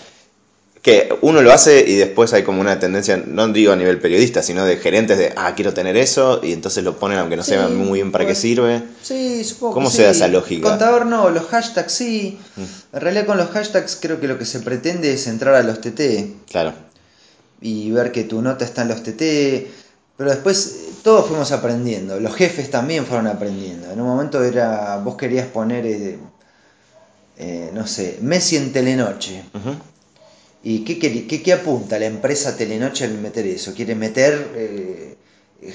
Que uno lo hace y después hay como una tendencia, no digo a nivel periodista, sino de gerentes de, ah, quiero tener eso, y entonces lo ponen aunque no Sí, sepan muy bien para qué sirve. Sí, supongo ¿Cómo que se da esa lógica? Mm. Contador no, los hashtags sí. En realidad con los hashtags creo que lo que se pretende es entrar a los TT Claro, y ver que tu nota está en los TT. Pero después eh, todos fuimos aprendiendo, los jefes también fueron aprendiendo. En un momento era, vos querías poner, eh, eh, no sé, Messi en Telenoche. ¿Y qué, qué- qué apunta la empresa Telenoche al meter eso? Quiere meter, eh,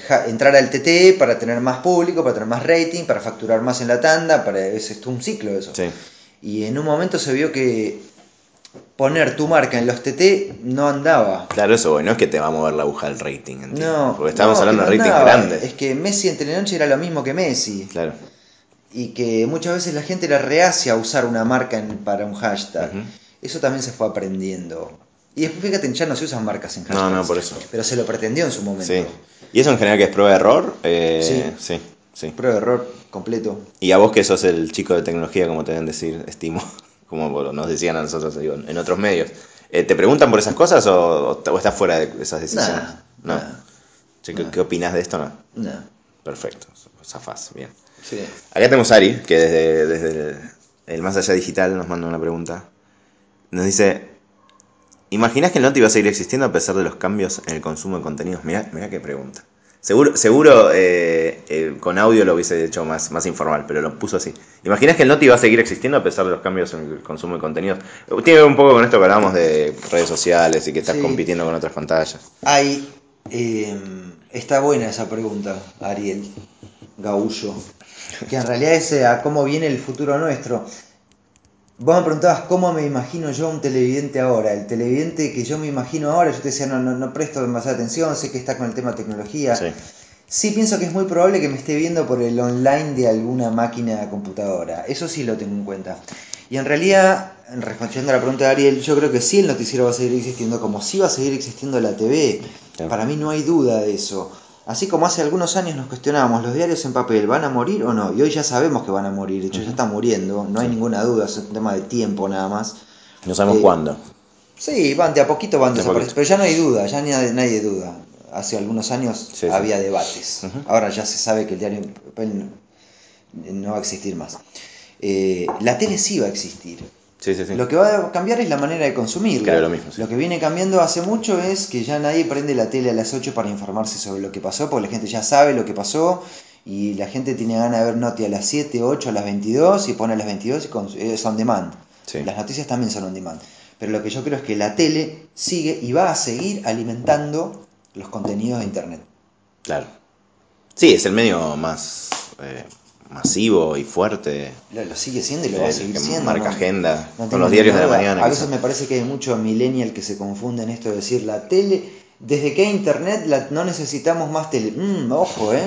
ja- entrar al TT para tener más público, para tener más rating, para facturar más en la tanda, para, es un ciclo eso. sí. Y en un momento se vio que poner tu marca en los TT no andaba. Claro, eso, bueno, es que te va a mover la aguja del rating, entiendo. No, Porque estábamos no, hablando de no ratings andaba. grandes. Es que Messi en Telenoche era lo mismo que Messi. Claro. Y que muchas veces la gente era reacia a usar una marca en- para un hashtag. Eso también se fue aprendiendo. Y después fíjate, ya no se usan marcas en hashtags. No, no, por eso. Pero se lo pretendió en su momento. Sí. ¿Y eso en general que es prueba de error? Eh, sí. sí, Prueba de error completo. Y a vos que sos el chico de tecnología, como te deben decir, estimo, como nos decían a nosotros digo, en otros medios, eh, ¿te preguntan por esas cosas o, o estás fuera de esas decisiones? Nah, no. nah, ¿qué, nah. qué opinás de esto? No. no. Perfecto, zafás, bien. Sí. Acá tenemos a Ari, que desde, desde el, el Más Allá Digital nos manda una pregunta. Nos dice, ¿imaginás que el Noti va a seguir existiendo a pesar de los cambios en el consumo de contenidos? Mirá, mirá qué pregunta. Seguro, seguro eh, eh, con audio lo hubiese hecho más, más informal, pero lo puso así. ¿Imaginás que el Noti va a seguir existiendo a pesar de los cambios en el consumo de contenidos? Tiene que ver un poco con esto que hablábamos de redes sociales y que estás Sí. compitiendo con otras pantallas. Hay. eh, está buena esa pregunta, Ariel Gaullo. Que en realidad es eh, a cómo viene el futuro nuestro. Vos me preguntabas cómo me imagino yo un televidente ahora. El televidente que yo me imagino ahora, yo te decía, no, no, no presto demasiada atención, sé que está con el tema de tecnología. Sí. Sí pienso que es muy probable que me esté viendo por el online de alguna máquina computadora. Eso sí lo tengo en cuenta. Y en realidad, en respondiendo a la pregunta de Ariel, yo creo que sí el noticiero va a seguir existiendo, como sí va a seguir existiendo la TV. Para mí no hay duda de eso. Así como hace algunos años nos cuestionábamos, ¿los diarios en papel van a morir o no? Y hoy ya sabemos que van a morir, de hecho ya están muriendo, no hay ninguna duda, es un tema de tiempo nada más. No sabemos Eh, cuándo. Sí, van de a poquito van De a desapareciendo, pero ya no hay duda, ya nadie, nadie duda. Hace algunos años Sí, sí. había debates, ahora ya se sabe que el diario en papel no, no va a existir más. Eh, la tele sí va a existir. Sí, sí, sí. Lo que va a cambiar es la manera de consumirla. Creo lo mismo. Lo que viene cambiando hace mucho es que ya nadie prende la tele a las 8 para informarse sobre lo que pasó, porque la gente ya sabe lo que pasó y la gente tiene ganas de ver Noti a las 7, 8, a las 22 y pone a las 22 y es on demand. Sí. Las noticias también son on demand. Pero lo que yo creo es que la tele sigue y va a seguir alimentando los contenidos de Internet. Claro. Sí, es el medio más eh, masivo y fuerte. Lo, lo sigue siendo y lo va a seguir siendo. marca ¿no? agenda No con los diarios de la mañana. A veces me parece que hay mucho millennial que se confunde en esto de decir la tele, desde que hay internet la- no necesitamos más tele. Mm, ojo, eh.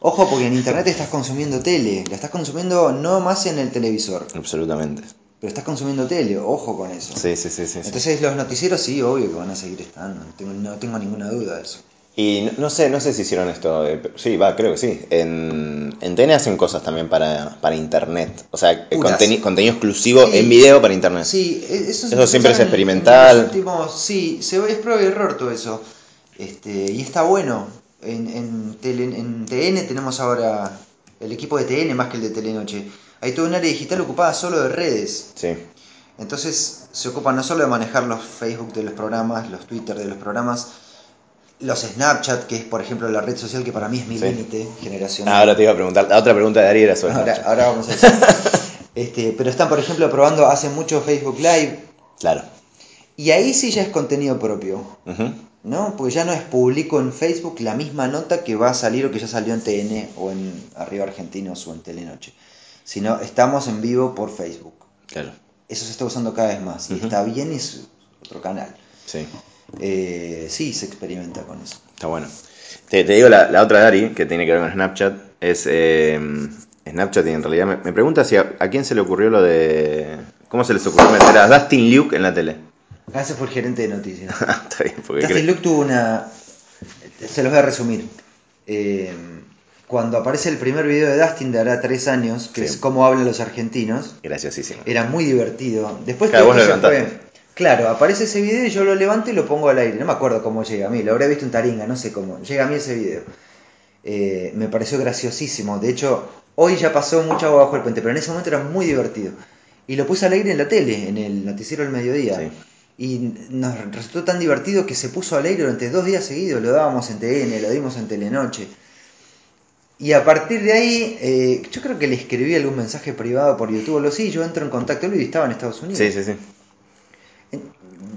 Ojo porque en internet estás consumiendo tele, la estás consumiendo no más en el televisor, Absolutamente. pero estás consumiendo tele, ojo con eso. Sí, sí, sí, sí. sí. Entonces los noticieros sí, obvio que van a seguir estando, no tengo, no tengo ninguna duda de eso. Y no, no sé, no sé si hicieron esto. eh, sí, va, creo que sí. En, en TN hacen cosas también para, para internet. O sea, eh, contenido exclusivo Sí. en video para internet. Sí, e- eso, siempre es en- experimental. en los últimos- sí, se es prueba y error todo eso. Este, y está bueno. En, en, TN tenemos ahora el equipo de TN más que el de Telenoche. Hay toda un área digital ocupada solo de redes. Sí. Entonces se ocupa no solo de manejar los Facebook de los programas, los Twitter de los programas, los Snapchat, que es por ejemplo la red social que para mí es mi Sí. límite generacional. Ah, ahora te iba a preguntar. La otra pregunta de Ari era sobre Ahora, Snapchat. ahora vamos a eso. [LAUGHS] este, pero están, por ejemplo, probando, hace mucho Facebook Live. Claro. Y ahí sí ya es contenido propio. ¿no? Porque ya no es público en Facebook la misma nota que va a salir o que ya salió en TN o en Arriba Argentinos o en Telenoche. Sino estamos en vivo por Facebook. Claro. Eso se está usando cada vez más. Y está bien, es otro canal. Sí. Eh, sí, se experimenta con eso. Está bueno. Te, te digo la, la otra Dari, que tiene que ver con Snapchat, es eh, Snapchat y en realidad me, me pregunta si a, a quién se le ocurrió lo de... ¿Cómo se les ocurrió meter a Dustin Luke en la tele? Ah, ese fue el gerente de noticias. [LAUGHS] Está bien, porque Dustin Luke tuvo una. Se los voy a resumir. Eh, cuando aparece el primer video de Dustin de hará tres años, que Sí. es cómo hablan los argentinos, Graciosísimo. era muy divertido. Después Claro, vos lo fue-. Claro, aparece ese video y yo lo levanto y lo pongo al aire. No me acuerdo cómo llega a mí, lo habré visto en Taringa, no sé cómo. Llega a mí ese video. Eh, me pareció graciosísimo. De hecho, hoy ya pasó mucho agua bajo el puente, pero en ese momento era muy divertido. Y lo puse al aire en la tele, en el noticiero del mediodía. Sí. Y nos resultó tan divertido que se puso al aire durante dos días seguidos. Lo dábamos en TN, lo dimos en Telenoche. Y a partir de ahí, eh, yo creo que le escribí algún mensaje privado por YouTube. Lo sí, yo entro en contacto. Él estaba en Estados Unidos. Sí, sí, sí.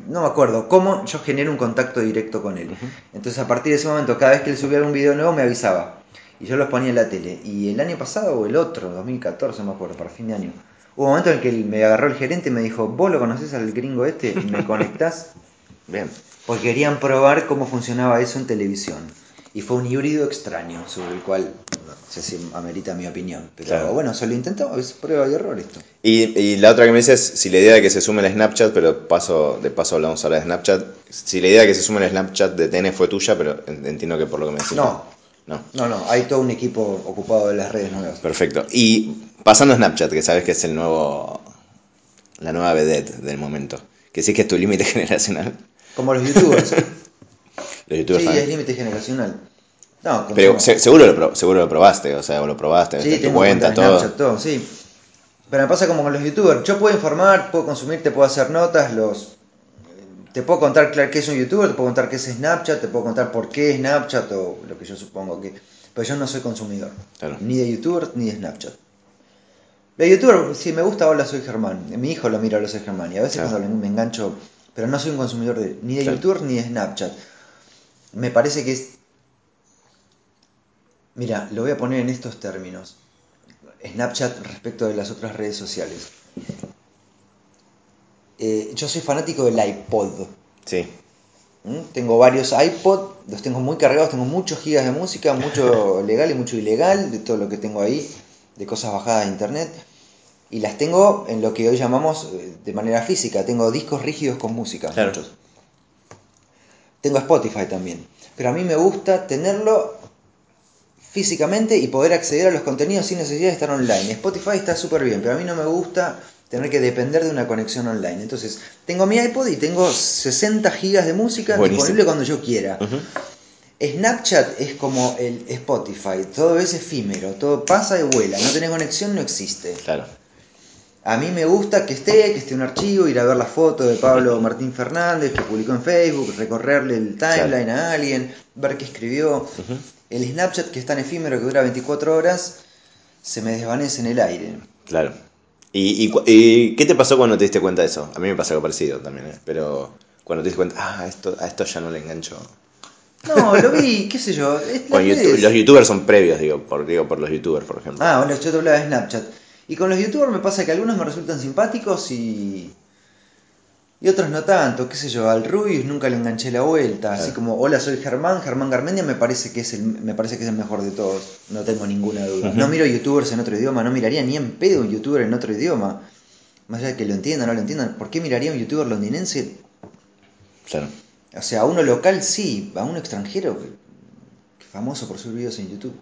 No me acuerdo cómo yo generé un contacto directo con él. Entonces a partir de ese momento, cada vez que él subía algún video nuevo me avisaba. Y yo los ponía en la tele. Y el año pasado o el otro, 2014 me acuerdo, para fin de año. Hubo un momento en el que me agarró el gerente y me dijo, vos lo conocés al gringo este, me [LAUGHS] conectás. Bien. Porque querían probar cómo funcionaba eso en televisión. Y fue un híbrido extraño, sobre el cual no sé si amerita mi opinión. Pero Claro. bueno, se lo intentó, es prueba y error esto. Y, y la otra que me dices, si la idea de que se sume el Snapchat, pero paso de paso hablamos ahora de Snapchat, si la idea de que se sume el Snapchat de TN fue tuya, pero en- entiendo que por lo que me decís. No. No. No, no, hay todo un equipo ocupado de las redes nuevas. Perfecto. Y pasando a Snapchat, que sabes que es el nuevo. la nueva vedette del momento. Que sí que es tu límite [LAUGHS] generacional. Como los youtubers. [LAUGHS] Los youtubers sí, también. es límite generacional. No, Pero se- seguro, lo, seguro lo probaste, o sea, lo probaste, Sí, en tu tengo cuenta, en todo. Snapchat, todo, sí. Pero me pasa como con los youtubers. Yo puedo informar, puedo consumir, te puedo hacer notas, los te puedo contar claro qué es un youtuber, te puedo contar qué es Snapchat, te puedo contar por qué es Snapchat o lo que yo supongo que. Pero yo no soy consumidor. Claro. Ni de youtubers ni de Snapchat. De youtuber, si me gusta, hola, soy Germán. Mi hijo lo mira, hola, soy Germán. Y a veces Claro. cuando me engancho, pero no soy un consumidor de, ni de Claro. youtubers ni de Snapchat. Me parece que es. Mira, lo voy a poner en estos términos. Snapchat respecto de las otras redes sociales. Eh, yo soy fanático del iPod. Sí, ¿m? Tengo varios iPod, los tengo muy cargados, tengo muchos gigas de música, mucho [LAUGHS] legal y mucho ilegal, de todo lo que tengo ahí, de cosas bajadas de internet. Y las tengo en lo que hoy llamamos eh, de manera física. Tengo discos rígidos con música, Claro. muchos. Tengo Spotify también. Pero a mí me gusta tenerlo físicamente y poder acceder a los contenidos sin necesidad de estar online. Spotify está súper bien, pero a mí no me gusta tener que depender de una conexión online. Entonces, tengo mi iPod y tengo 60 gigas de música Buenísimo. disponible cuando yo quiera. Snapchat es como el Spotify, todo es efímero, todo pasa y vuela, no tenés conexión, no existe. claro. A mí me gusta que esté, que esté un archivo, ir a ver la foto de Pablo Martín Fernández que publicó en Facebook, recorrerle el timeline a alguien, ver qué escribió. El Snapchat que es tan efímero que dura 24 horas, se me desvanece en el aire. Claro. ¿Y, y, y qué te pasó cuando te diste cuenta de eso? A mí me pasó algo parecido también, ¿eh? pero cuando te diste cuenta, ah, esto, a esto ya no le engancho. No, lo vi, qué sé yo. es- YouTube- los youtubers son previos, digo por, digo por los youtubers, por ejemplo. Ah, bueno, yo te hablaba de Snapchat. Y con los youtubers me pasa que algunos me resultan simpáticos y. Y otros no tanto, qué sé yo, al Rubius nunca le enganché la vuelta, así como hola soy Germán, Germán Garmendia me parece que es el me parece que es el mejor de todos, no tengo ninguna duda. No miro youtubers en otro idioma, no miraría ni en pedo un youtuber en otro idioma. Más allá de que lo entiendan o no lo entiendan, ¿por qué miraría un youtuber londinense? Claro. O sea, a uno local sí, a uno extranjero que, que famoso por subir videos en YouTube.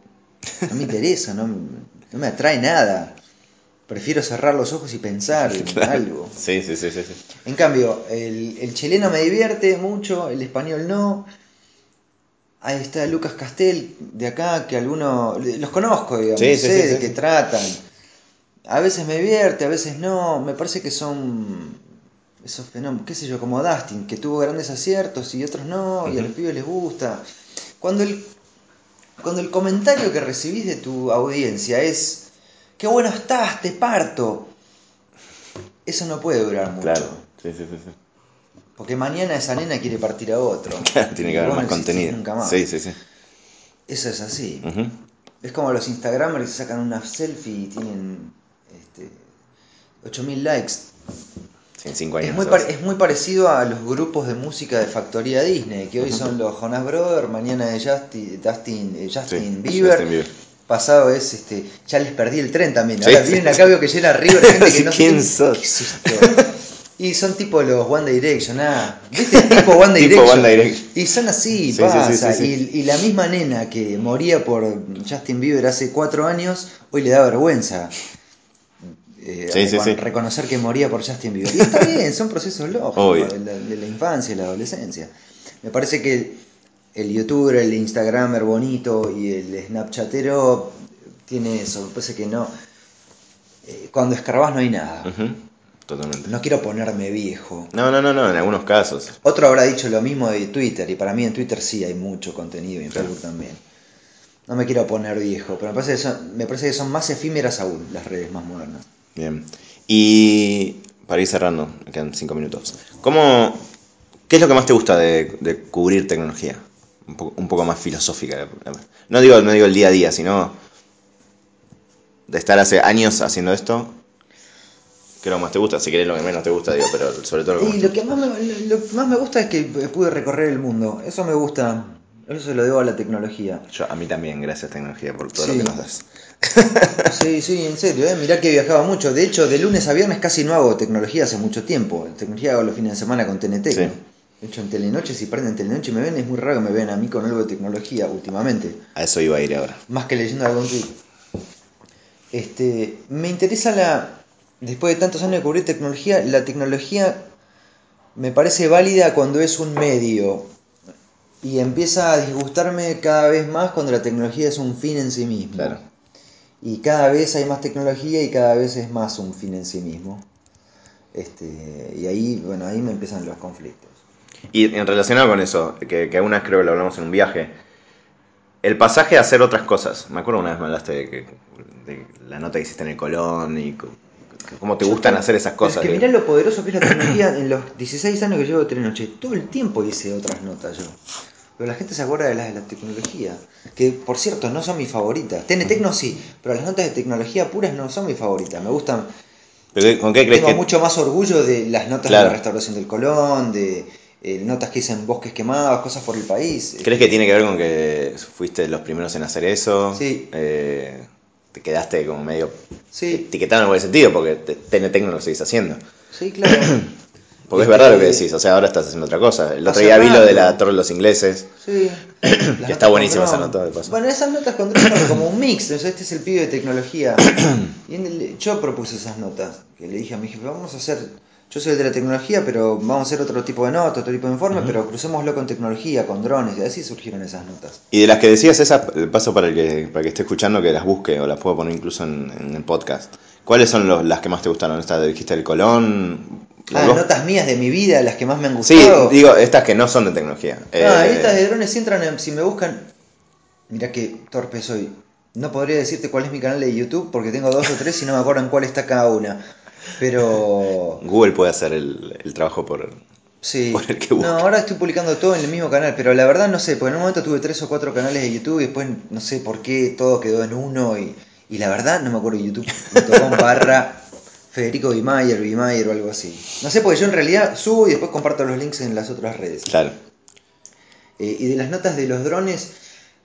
No me [LAUGHS] interesa, no, no me atrae nada. Prefiero cerrar los ojos y pensar [LAUGHS] en algo. Sí, sí, sí, sí. sí. En cambio, el, el chileno me divierte mucho, el español no. Ahí está Lucas Castel de acá, que algunos los conozco, digamos, Sí, sí, sé de qué tratan. A veces me divierte, a veces no. Me parece que son esos fenómenos, qué sé yo, como Dustin, que tuvo grandes aciertos y otros no, y a los pibes les gusta. Cuando el, cuando el comentario que recibís de tu audiencia es, qué bueno estás, te parto. Eso no puede durar mucho. Claro, Sí, sí, sí. sí. Porque mañana esa nena quiere partir a otro. [LAUGHS] Tiene que haber más no contenido. Nunca más. Sí, sí, sí. Eso es así. Es como los Instagramers que sacan una selfie y tienen este, 8000 likes. Sí, en cinco años. Es muy, es muy parecido a los grupos de música de Factoría Disney, que hoy son los Jonas Brothers, mañana es Justin, Justin, eh, Justin Sí, Bieber, Justin Bieber. Pasado es este, ya les perdí el tren también. Ahora sí. vienen acá veo que llena River gente que [LAUGHS] no ¿Quién sos? ¿qué es esto? Y son tipo los One Direction, ah, ¿viste? [LAUGHS] Tipo One Tipo Direction. One Direction. Y son así, Sí, sí, pasa. Y, y la misma nena que moría por Justin Bieber hace cuatro años, hoy le da vergüenza. eh, recon- reconocer que moría por Justin Bieber. Y está bien, son procesos lógicos de la, de la infancia y la adolescencia. Me parece que el, youtuber, el instagramer bonito y el snapchatero tiene eso. Me parece que no. eh, cuando escarbás no hay nada. Totalmente. No quiero ponerme viejo. No, no, no, no, en algunos casos. Otro habrá dicho lo mismo de Twitter, y para mí en Twitter sí hay mucho contenido y en Claro. Facebook también. No me quiero poner viejo, pero me parece, que son, me parece que son más efímeras aún las redes más modernas. Bien. Y para ir cerrando, me quedan cinco minutos. ¿Cómo, ¿Qué es lo que más te gusta de, de cubrir tecnología? Un poco, un poco más filosófica. No digo, no digo el día a día, sino de estar hace años haciendo esto. ¿Qué es lo que más te gusta? Si querés lo que menos te gusta, digo, pero sobre todo lo que más Y te lo que más me, lo, lo que más me gusta es que pude recorrer el mundo. Eso me gusta. Eso se lo debo a la tecnología. Yo, a mí también, gracias tecnología por todo Sí. lo que nos das. [LAUGHS] Sí, sí, en serio, ¿eh? mirá que viajaba mucho. De hecho, de lunes a viernes casi no hago tecnología hace mucho tiempo. Tecnología hago los fines de semana con TNT. Sí. ¿no? De hecho, en Telenoche, si prenden Telenoche y me ven, es muy raro que me vean a mí con algo de tecnología últimamente. A eso iba a ir ahora. Más que leyendo algún tweet. Este, me interesa la. Después de tantos años de cubrir tecnología, la tecnología me parece válida cuando es un medio. Y empieza a disgustarme cada vez más cuando la tecnología es un fin en sí mismo. Claro. Y cada vez hay más tecnología y cada vez es más un fin en sí mismo. Este, y ahí, bueno, ahí me empiezan los conflictos. Y en relacionado con eso, que, que una vez creo que lo hablamos en un viaje, el pasaje a hacer otras cosas. Me acuerdo una vez me hablaste de, que, de la nota que hiciste en el Colón y cómo te gustan hacer esas cosas. Es que mirá lo poderoso que es la tecnología en los 16 años que llevo de Telenoche. Todo el tiempo hice otras notas yo. Pero la gente se acuerda de las de la tecnología. Que, por cierto, no son mis favoritas. TNT no sí, pero las notas de tecnología puras no son mis favoritas. Me gustan. ¿Pero qué- ¿Con qué crees Tengo que.? mucho más orgullo de las notas Claro. de la restauración del Colón, de eh, notas que hice en bosques quemados, cosas por el país. ¿Crees que tiene que ver con que fuiste los primeros en hacer eso? Sí. Eh, te quedaste como medio Sí, etiquetado en buen sentido porque TNT no lo seguís haciendo. sí, claro. [COUGHS] Porque es Este, verdad lo que decís, o sea, ahora estás haciendo otra cosa. El otro día vi lo de la Torre de los Ingleses. Sí. [COUGHS] Notas está buenísima esa nota, de paso. Bueno, esas notas con como un mix. o sea, este es el pibe de tecnología. [COUGHS] Y en el- yo propuse esas notas. Que le dije a mi jefe, vamos a hacer. Yo soy el de la tecnología, pero vamos a hacer otro tipo de nota, otro tipo de informe, pero crucémoslo con tecnología, con drones. Y así surgieron esas notas. Y de las que decías, esas, el paso para el que, para el que esté escuchando, que las busque o las puedo poner incluso en, en el podcast. ¿Cuáles son los- las que más te gustaron? ¿Esta dijiste el Colón? Ah, ¿Vos? notas mías de mi vida, las que más me han Sí, gustado. digo, estas que no son de tecnología. Ah, Eh, estas de drones si entran en, si me buscan. Mira que torpe soy. No podría decirte cuál es mi canal de YouTube porque tengo dos o tres y no me acuerdo en cuál está cada una. Pero Google puede hacer el, el trabajo por... sí. [LAUGHS] Por el que. No, ahora estoy publicando todo en el mismo canal, pero la verdad no sé, porque en un momento tuve tres o cuatro canales de YouTube y después no sé por qué todo quedó en uno y, y la verdad no me acuerdo youtube.com barra Federico Bimayer, Bimayer o algo así. No sé, porque yo en realidad subo y después comparto los links en las otras redes. Claro. Eh, y de las notas de los drones...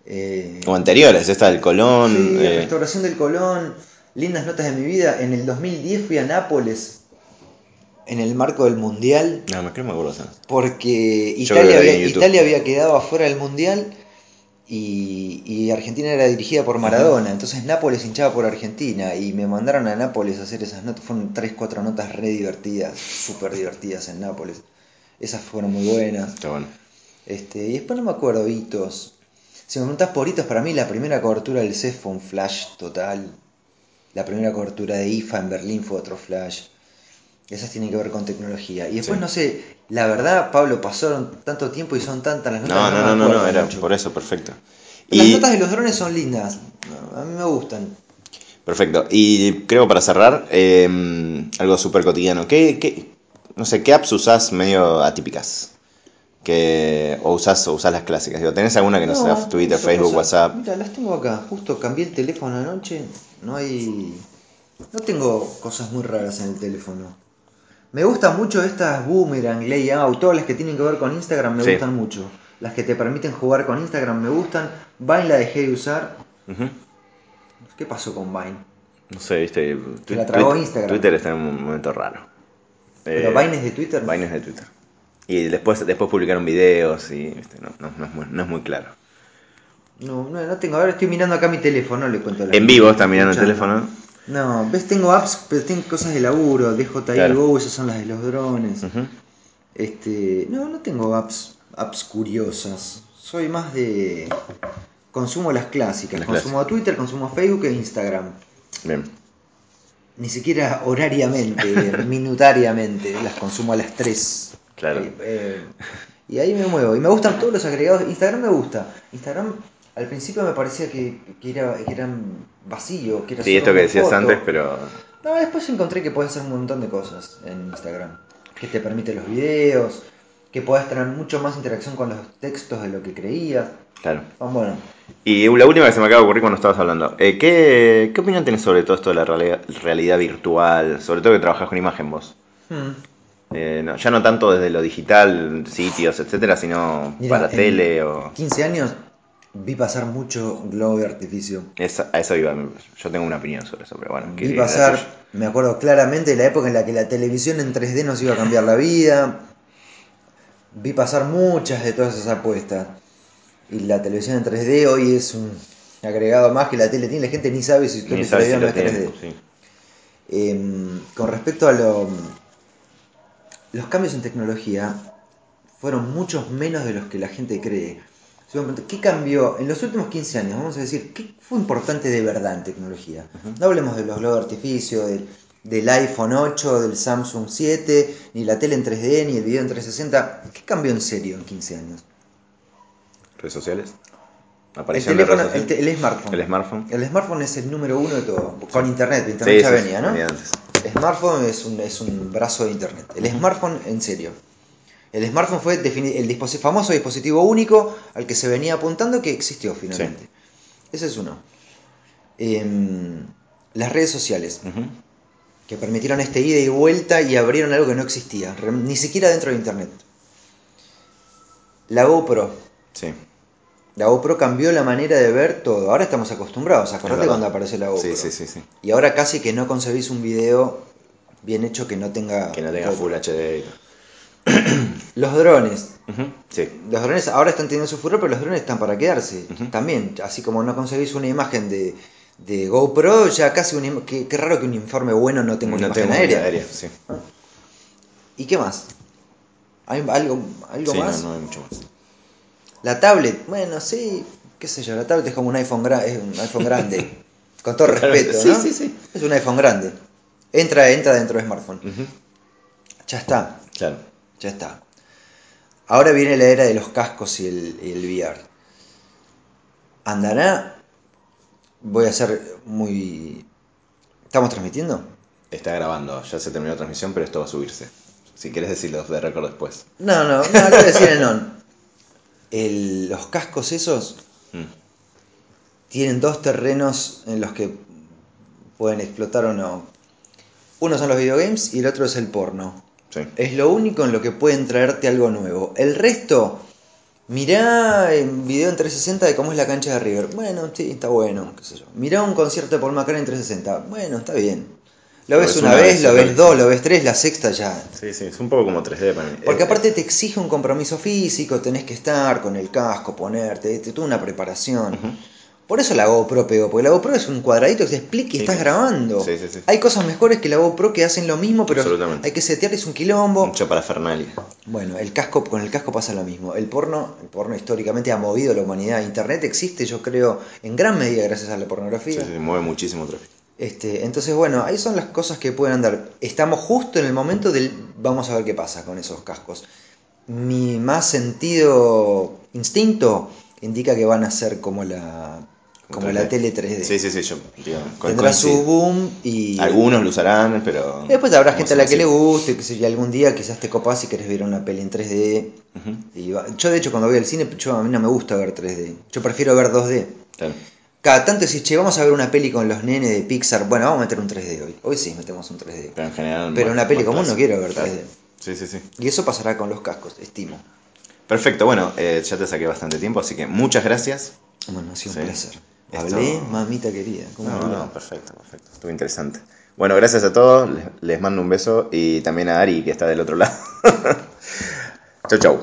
eh, O anteriores, esta del Colón. Sí, eh, restauración del Colón, lindas notas de mi vida. En el 2010 fui a Nápoles en el marco del Mundial no, me creo que me acuerdo. porque Italia había. Italia había quedado afuera del Mundial y, y Argentina era dirigida por Maradona. Entonces Nápoles hinchaba por Argentina y me mandaron a Nápoles a hacer esas notas. Fueron 3, 4 notas re divertidas, súper divertidas en Nápoles. Esas fueron muy buenas. Está bueno. Este, y después no me acuerdo, hitos. Si me preguntás por hitos, para mí la primera cobertura del CEF fue un flash total. La primera cobertura de IFA en Berlín fue otro flash. Esas tienen que ver con tecnología. Y después, Sí. no sé, la verdad, Pablo, pasaron tanto tiempo y son tantas las notas. No, no, no, no, no, era mucho. por eso, perfecto. Las Y, notas de los drones son lindas. A mí me gustan. perfecto. Y creo para cerrar, eh, algo súper cotidiano. ¿Qué, qué, no sé, ¿qué apps usás medio atípicas? Que, o usás, o usás las clásicas. Digo, ¿tenés alguna que no, sea Twitter, Facebook, WhatsApp? Mira, las tengo acá. Justo cambié el teléfono anoche. No hay. No tengo cosas muy raras en el teléfono. Me gustan mucho estas Boomerang, Layout, todas las que tienen que ver con Instagram me Sí. gustan mucho. Las que te permiten jugar con Instagram me gustan. Vine la dejé de usar. ¿Qué pasó con Vine? No sé, viste. La tragó Twitter- Instagram. Twitter está en un momento raro. ¿Pero Eh, Vine es de Twitter? Vine es de Twitter. Y después, después publicaron videos y viste, no, no- no es muy, no es muy claro. No, no, no tengo. Ahora estoy mirando acá mi teléfono, le cuento a la En vivo está mirando el teléfono. No, ves, tengo apps, pero tengo cosas de laburo, DJI Claro. Go, esas son las de los drones. Este, no, no tengo apps, apps curiosas. Soy más de consumo las clásicas, Las consumo Twitter, consumo Facebook e Instagram. Bien. Ni siquiera horariamente, [LAUGHS] minutariamente, las consumo a las 3. Claro. y ahí me muevo. Y me gustan todos los agregados. Instagram me gusta. Instagram al principio me parecía que, que era, que eran vacío. Que era Sí, esto que decías foto. antes, pero. No, después encontré que puedes hacer un montón de cosas en Instagram. Que te permite los videos, que puedes tener mucho más interacción con los textos de lo que creías. Claro. Bueno, Y la última que se me acaba de ocurrir cuando estabas hablando. eh, ¿qué, ¿Qué opinión tenés sobre todo esto de la realidad, realidad virtual? Sobre todo que trabajas con imagen vos. hmm, Eh, no, ya no tanto desde lo digital, sitios, etcétera, sino Mira, para tele o. 15 años vi pasar mucho globo de artificio. Esa- a eso iba. Yo tengo una opinión sobre eso, pero bueno. Vi pasar, me acuerdo claramente de la época en la que la televisión en 3D nos iba a cambiar la vida. Vi pasar muchas de todas esas apuestas. Y la televisión en 3D hoy es un agregado más que la tele tiene. La gente ni sabe si no es 3D. tienen, sí. Eh, con respecto a lo, los cambios en tecnología, fueron muchos menos de los que la gente cree. ¿Qué cambió en los últimos 15 años? Vamos a decir, ¿qué fue importante de verdad en tecnología? No hablemos de los globos de artificio, del, del iPhone 8, del Samsung 7, ni la tele en 3D, ni el video en 360. ¿Qué cambió en serio en 15 años? ¿Redes sociales? El ¿Aparición de teléfono, el, el smartphone. El smartphone. El smartphone es el número uno de todo. Con internet, internet Sí, ya venía, ¿no? venía antes. Smartphone es un, es un brazo de internet. El smartphone, en serio. El smartphone fue el disposi- famoso dispositivo único al que se venía apuntando que existió finalmente. Ese es uno. Em, las redes sociales, que permitieron este ida y vuelta y abrieron algo que no existía, ni siquiera dentro de internet. La GoPro. Sí. La GoPro cambió la manera de ver todo. Ahora estamos acostumbrados. Acordate cuando apareció la GoPro. Sí, sí, sí, sí. Y ahora casi que no concebís un video bien hecho que no tenga. Que no tenga GoPro. Full HD. [CLEARS THROAT] Los drones. Sí. Los drones ahora están teniendo su furor, pero los drones están para quedarse. También, así como no concebís una imagen de, de GoPro, ya casi un qué, qué raro que un informe bueno no tenga una No imagen aérea. aérea. sí. ¿Y qué más? ¿Hay algo, algo Sí, más? no, no hay mucho más. La tablet, bueno, sí, qué sé yo, la tablet es como un iPhone, gra- es un iPhone grande. [LAUGHS] Con todo respeto, Sí, ¿no? sí, sí. Es un iPhone grande. Entra, entra dentro del smartphone. Ya está. Claro. Ya está. Ahora viene la era de los cascos y el, y el VR. ¿Andará? Voy a ser muy... ¿Estamos transmitiendo? Está grabando, ya se terminó la transmisión, pero esto va a subirse. Si quieres decirlo de récord después. No, no, no, a decir en on. El- los cascos esos Mm. tienen dos terrenos en los que pueden explotar o no. Uno son los videogames y el otro es el porno. Sí. Es lo único en lo que pueden traerte algo nuevo. El resto, mirá en video en 360 de cómo es la cancha de River. Bueno, sí, está bueno, qué sé yo. Mirá un concierto de Paul McCartney en 360. Bueno, está bien. Lo Lo ves una una vez, vez, lo sí, ves sí. dos, lo ves tres, la sexta ya. Sí, sí, es un poco como 3D para mí. Porque Eh, aparte te exige un compromiso físico, tenés que estar con el casco, ponerte, te- toda una preparación. Por eso la GoPro pegó, porque la GoPro es un cuadradito que te explica y Sí, estás sí. grabando. Sí, sí, sí. Hay cosas mejores que la GoPro que hacen lo mismo, pero hay que setear, es un quilombo. Mucha parafernalia. Bueno, el casco, con el casco pasa lo mismo. El porno, el porno históricamente ha movido a la humanidad. Internet existe, yo creo, en gran medida gracias a la Sí, pornografía. sí, mueve muchísimo tráfico. Este, entonces, bueno, ahí son las cosas que pueden andar. Estamos justo en el momento del vamos a ver qué pasa con esos cascos. Mi más sentido instinto indica que van a ser como la como la tele 3D. Sí, sí, sí, yo digo, Tendrá su boom y... Algunos lo usarán, pero... y Después habrá gente a la que le guste, que si algún día quizás te copas y querés ver una peli en 3D. Ujú, Y va- Yo de hecho cuando voy al cine, yo, a mí no me gusta ver 3D. Yo prefiero ver 2D. claro. Cada tanto decís, che, vamos a ver una peli con los nenes de Pixar. Bueno, vamos a meter un 3D hoy. Hoy sí metemos un 3D. Pero en general... Pero una peli común no quiero ver claro. 3D. Sí, sí, sí. Y eso pasará con los cascos, estimo. Perfecto, bueno, eh, ya te saqué bastante tiempo, así que muchas gracias. Bueno, ha sido Sí. un placer. Esto- Hablé, mamita querida. ¿Cómo No, no, perfecto, perfecto. Estuvo interesante. Bueno, gracias a todos. Les, les mando un beso y también a Ari, que está del otro lado. [LAUGHS] chau, chau.